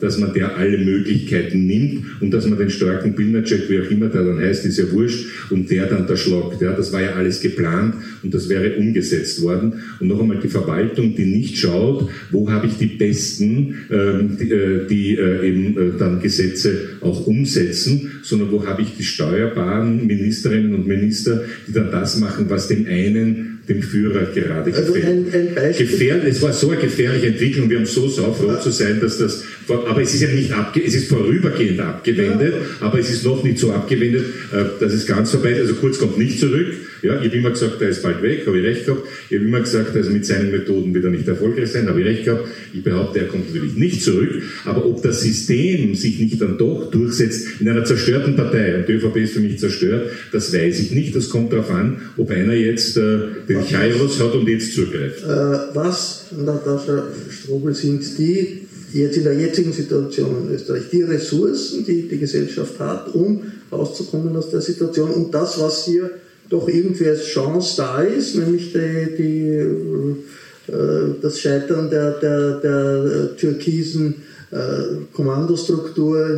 dass man der alle Möglichkeiten nimmt und dass man den starken Bildercheck, wie auch immer der dann heißt, ist ja wurscht, und der dann da schlagt. Ja, das war ja alles geplant und das wäre umgesetzt worden. Und noch einmal die Verwaltung, die nicht schaut, wo habe ich die Besten, ähm, die, äh, die äh, eben äh, dann Gesetze auch umsetzen, sondern wo habe ich die steuerbaren Ministerinnen und Minister, die dann das machen, was dem einen dem Führer gerade also gefällt. Ein, ein Gefährlich, es war so eine gefährliche Entwicklung, wir haben so saufroh ja. zu sein, dass das, aber es ist ja nicht abge, es ist vorübergehend abgewendet, ja. aber es ist noch nicht so abgewendet, äh, dass es ganz vorbei ist. Also Kurz kommt nicht zurück. Ja, ich habe immer gesagt, er ist bald weg, habe ich recht gehabt. Ich habe immer gesagt, also mit seinen Methoden wird er nicht erfolgreich sein, habe ich recht gehabt. Ich behaupte, er kommt natürlich nicht zurück. Aber ob das System sich nicht dann doch durchsetzt in einer zerstörten Partei, und die ÖVP ist für mich zerstört, das weiß ich nicht. Das kommt darauf an, ob einer jetzt äh, den Kairos hat und jetzt zugreift. Äh, was, Natascha Strobel, sind die jetzt in der jetzigen Situation in Österreich die Ressourcen, die die Gesellschaft hat, um rauszukommen aus der Situation und das, was hier doch irgendwie als Chance da ist, nämlich die, die, äh, das Scheitern der, der, der türkisen äh, Kommandostruktur,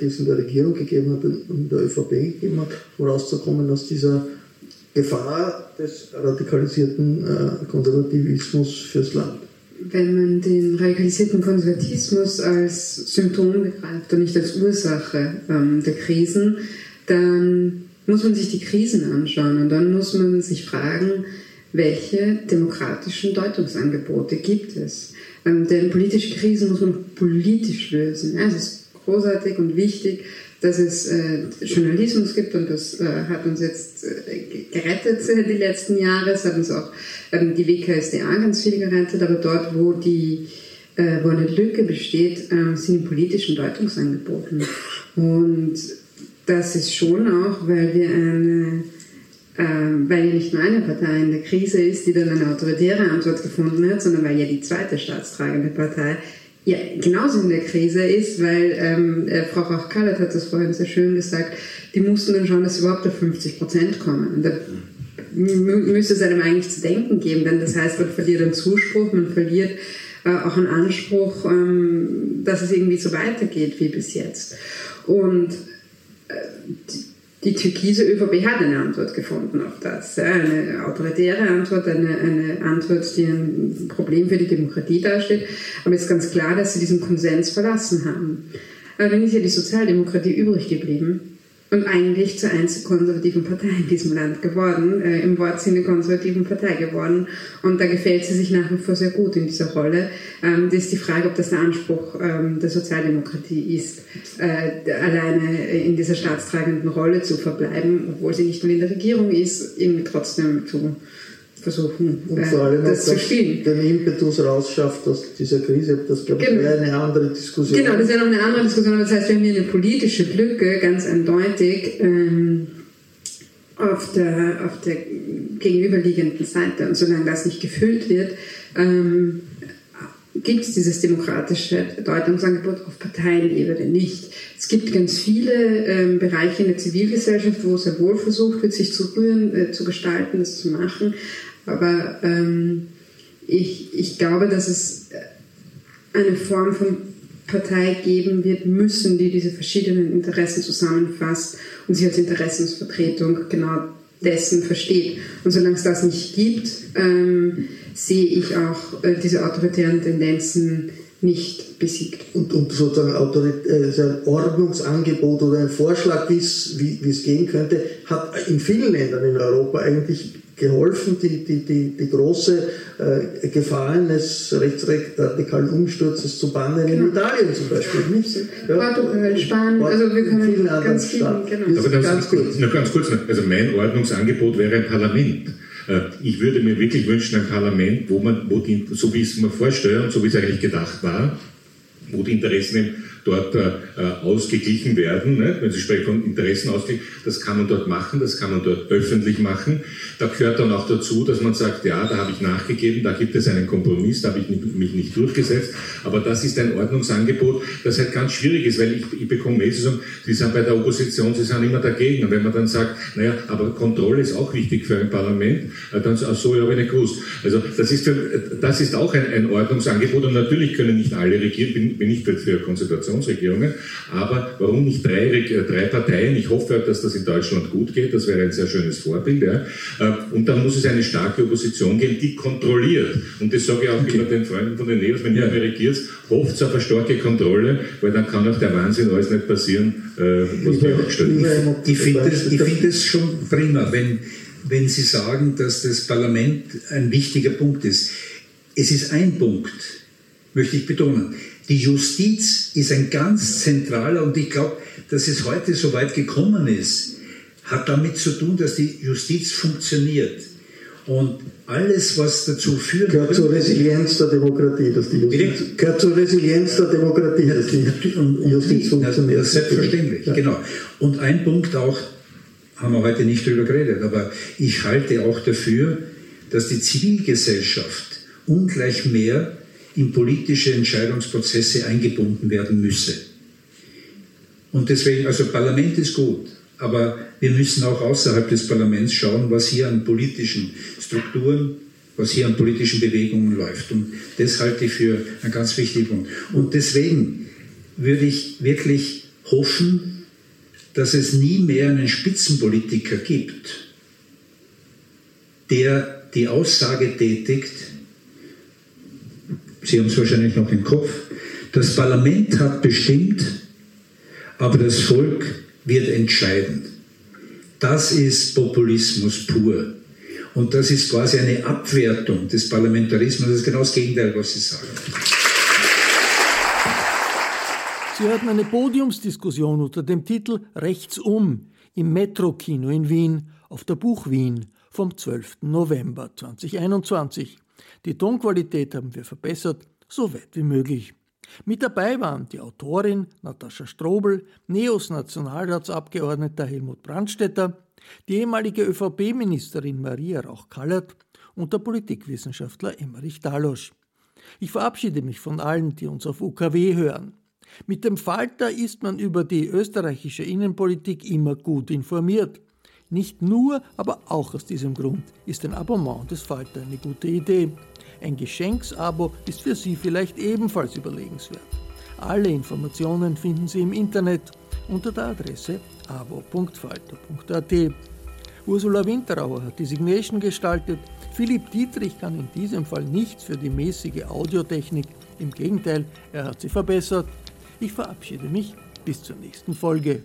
die es in der Regierung gegeben hat und in der ÖVP gegeben hat, um rauszukommen aus dieser Gefahr des radikalisierten äh, Konservativismus fürs Land. Wenn man den radikalisierten Konservatismus als Symptom begreift und nicht als Ursache ähm, der Krisen, dann muss man sich die Krisen anschauen und dann muss man sich fragen, welche demokratischen Deutungsangebote gibt es. Ähm, denn politische Krisen muss man politisch lösen. Ja, es ist großartig und wichtig, dass es äh, Journalismus gibt und das äh, hat uns jetzt äh, gerettet die letzten Jahre. Es hat uns auch ähm, die WKSDA ganz viel gerettet, aber dort, wo die äh, wo eine Lücke besteht, ähm, sind die politischen Deutungsangeboten. Und das ist schon auch, weil wir eine ähm, weil ja nicht nur eine Partei in der Krise ist, die dann eine autoritäre Antwort gefunden hat, sondern weil ja die zweite staatstragende Partei ja, genauso in der Krise ist, weil ähm, äh, Frau Rauch-Kallert hat das vorhin sehr schön gesagt, die mussten dann schauen, dass sie überhaupt auf 50 Prozent kommen. Und da müsste es einem eigentlich zu denken geben, denn das heißt, man verliert einen Zuspruch, man verliert äh, auch einen Anspruch, ähm, dass es irgendwie so weitergeht wie bis jetzt. Und äh, die türkise ÖVP hat eine Antwort gefunden auf das. Eine autoritäre Antwort, eine, eine Antwort, die ein Problem für die Demokratie darstellt. Aber es ist ganz klar, dass sie diesen Konsens verlassen haben. Allerdings ist ja die Sozialdemokratie übrig geblieben. Und eigentlich zur einzig konservativen Partei in diesem Land geworden, äh, im Wortsinne konservativen Partei geworden. Und da gefällt sie sich nach wie vor sehr gut in dieser Rolle. Ähm, das ist die Frage, ob das der Anspruch ähm, der Sozialdemokratie ist, äh, alleine in dieser staatstragenden Rolle zu verbleiben, obwohl sie nicht nur in der Regierung ist, irgendwie trotzdem zu versuchen, und vor allem das zu spielen. Den Impetus rausschafft aus dieser Krise, das glaube ich genau. wäre eine andere Diskussion. Genau, das wäre noch eine andere Diskussion, aber das heißt, wir haben hier eine politische Lücke, ganz eindeutig, ähm, auf, der, auf der gegenüberliegenden Seite. Und solange das nicht gefüllt wird, ähm, gibt es dieses demokratische Deutungsangebot auf Parteienebene nicht. Es gibt ganz viele ähm, Bereiche in der Zivilgesellschaft, wo sehr wohl versucht wird, sich zu rühren, äh, zu gestalten, das zu machen. Aber ähm, ich, ich glaube, dass es eine Form von Partei geben wird müssen, die diese verschiedenen Interessen zusammenfasst und sich als Interessensvertretung genau dessen versteht. Und solange es das nicht gibt, ähm, sehe ich auch äh, diese autoritären Tendenzen nicht besiegt. Und, und sozusagen äh, ein Ordnungsangebot oder ein Vorschlag, wie es gehen könnte, hat in vielen Ländern in Europa eigentlich geholfen, die, die, die, die große äh, Gefahr eines rechtsradikalen Umsturzes zu bannen, genau. in Italien zum Beispiel. Nicht? Ja. Portugal, Spanien, also wir können vielen ganz vielen, genau. Aber ganz, kurz. Noch ganz kurz, also mein Ordnungsangebot wäre ein Parlament. Äh, ich würde mir wirklich wünschen, ein Parlament, wo man, wo die, so wie es mir vorstelle und so wie es eigentlich gedacht war, wo die Interessen dort äh, ausgeglichen werden. Ne? Wenn Sie sprechen von Interessenausgleich, das kann man dort machen, das kann man dort öffentlich machen. Da gehört dann auch dazu, dass man sagt, ja, da habe ich nachgegeben, da gibt es einen Kompromiss, da habe ich mich nicht durchgesetzt. Aber das ist ein Ordnungsangebot, das halt ganz schwierig ist, weil ich, ich bekomme Mails, Sie sind bei der Opposition, Sie sind immer dagegen. Und wenn man dann sagt, naja, aber Kontrolle ist auch wichtig für ein Parlament, äh, dann ach so, ja, habe ich nicht gewusst. Also das ist, für, das ist auch ein, ein Ordnungsangebot und natürlich können nicht alle regieren, bin, bin ich für Konzentration Koalitionsregierungen. Aber warum nicht drei, äh, drei Parteien? Ich hoffe, dass das in Deutschland gut geht. Das wäre ein sehr schönes Vorbild. Ja. Äh, und dann muss es eine starke Opposition geben, die kontrolliert. Und das sage ich auch okay. immer den Freunden von den Neos, wenn ihr ja. regiert, hofft auf eine starke Kontrolle, weil dann kann auch der Wahnsinn alles nicht passieren, äh, was wir aufgestellt haben. Ich finde es find schon prima, wenn, wenn Sie sagen, dass das Parlament ein wichtiger Punkt ist. Es ist ein Punkt, möchte ich betonen. Die Justiz ist ein ganz zentraler und ich glaube, dass es heute so weit gekommen ist, hat damit zu tun, dass die Justiz funktioniert. Und alles, was dazu führt. Gehört zur Resilienz der Demokratie, dass die Justiz. Gehört zur Resilienz der Demokratie, dass die und, Justiz funktioniert. Das selbstverständlich, ja. genau. Und ein Punkt auch, haben wir heute nicht drüber geredet, aber ich halte auch dafür, dass die Zivilgesellschaft ungleich mehr in politische Entscheidungsprozesse eingebunden werden müsse. Und deswegen, also Parlament ist gut, aber wir müssen auch außerhalb des Parlaments schauen, was hier an politischen Strukturen, was hier an politischen Bewegungen läuft. Und das halte ich für einen ganz wichtigen Punkt. Und deswegen würde ich wirklich hoffen, dass es nie mehr einen Spitzenpolitiker gibt, der die Aussage tätigt, Sie haben es wahrscheinlich noch im Kopf, das Parlament hat bestimmt, aber das Volk wird entscheiden. Das ist Populismus pur. Und das ist quasi eine Abwertung des Parlamentarismus. Das ist genau das Gegenteil, was Sie sagen. Sie hörten eine Podiumsdiskussion unter dem Titel Rechtsum im Metro-Kino in Wien auf der Buch Wien vom 12. November 2021. Die Tonqualität haben wir verbessert, so weit wie möglich. Mit dabei waren die Autorin Natascha Strobel, Neos Nationalratsabgeordneter Helmut Brandstetter, die ehemalige ÖVP-Ministerin Maria Rauch-Kallert und der Politikwissenschaftler Emmerich Dalosch. Ich verabschiede mich von allen, die uns auf UKW hören. Mit dem Falter ist man über die österreichische Innenpolitik immer gut informiert. Nicht nur, aber auch aus diesem Grund ist ein Abonnement des Falter eine gute Idee. Ein Geschenksabo ist für Sie vielleicht ebenfalls überlegenswert. Alle Informationen finden Sie im Internet unter der Adresse abo.falter.at. Ursula Winterauer hat die Signation gestaltet. Philipp Dietrich kann in diesem Fall nichts für die mäßige Audiotechnik. Im Gegenteil, er hat sie verbessert. Ich verabschiede mich bis zur nächsten Folge.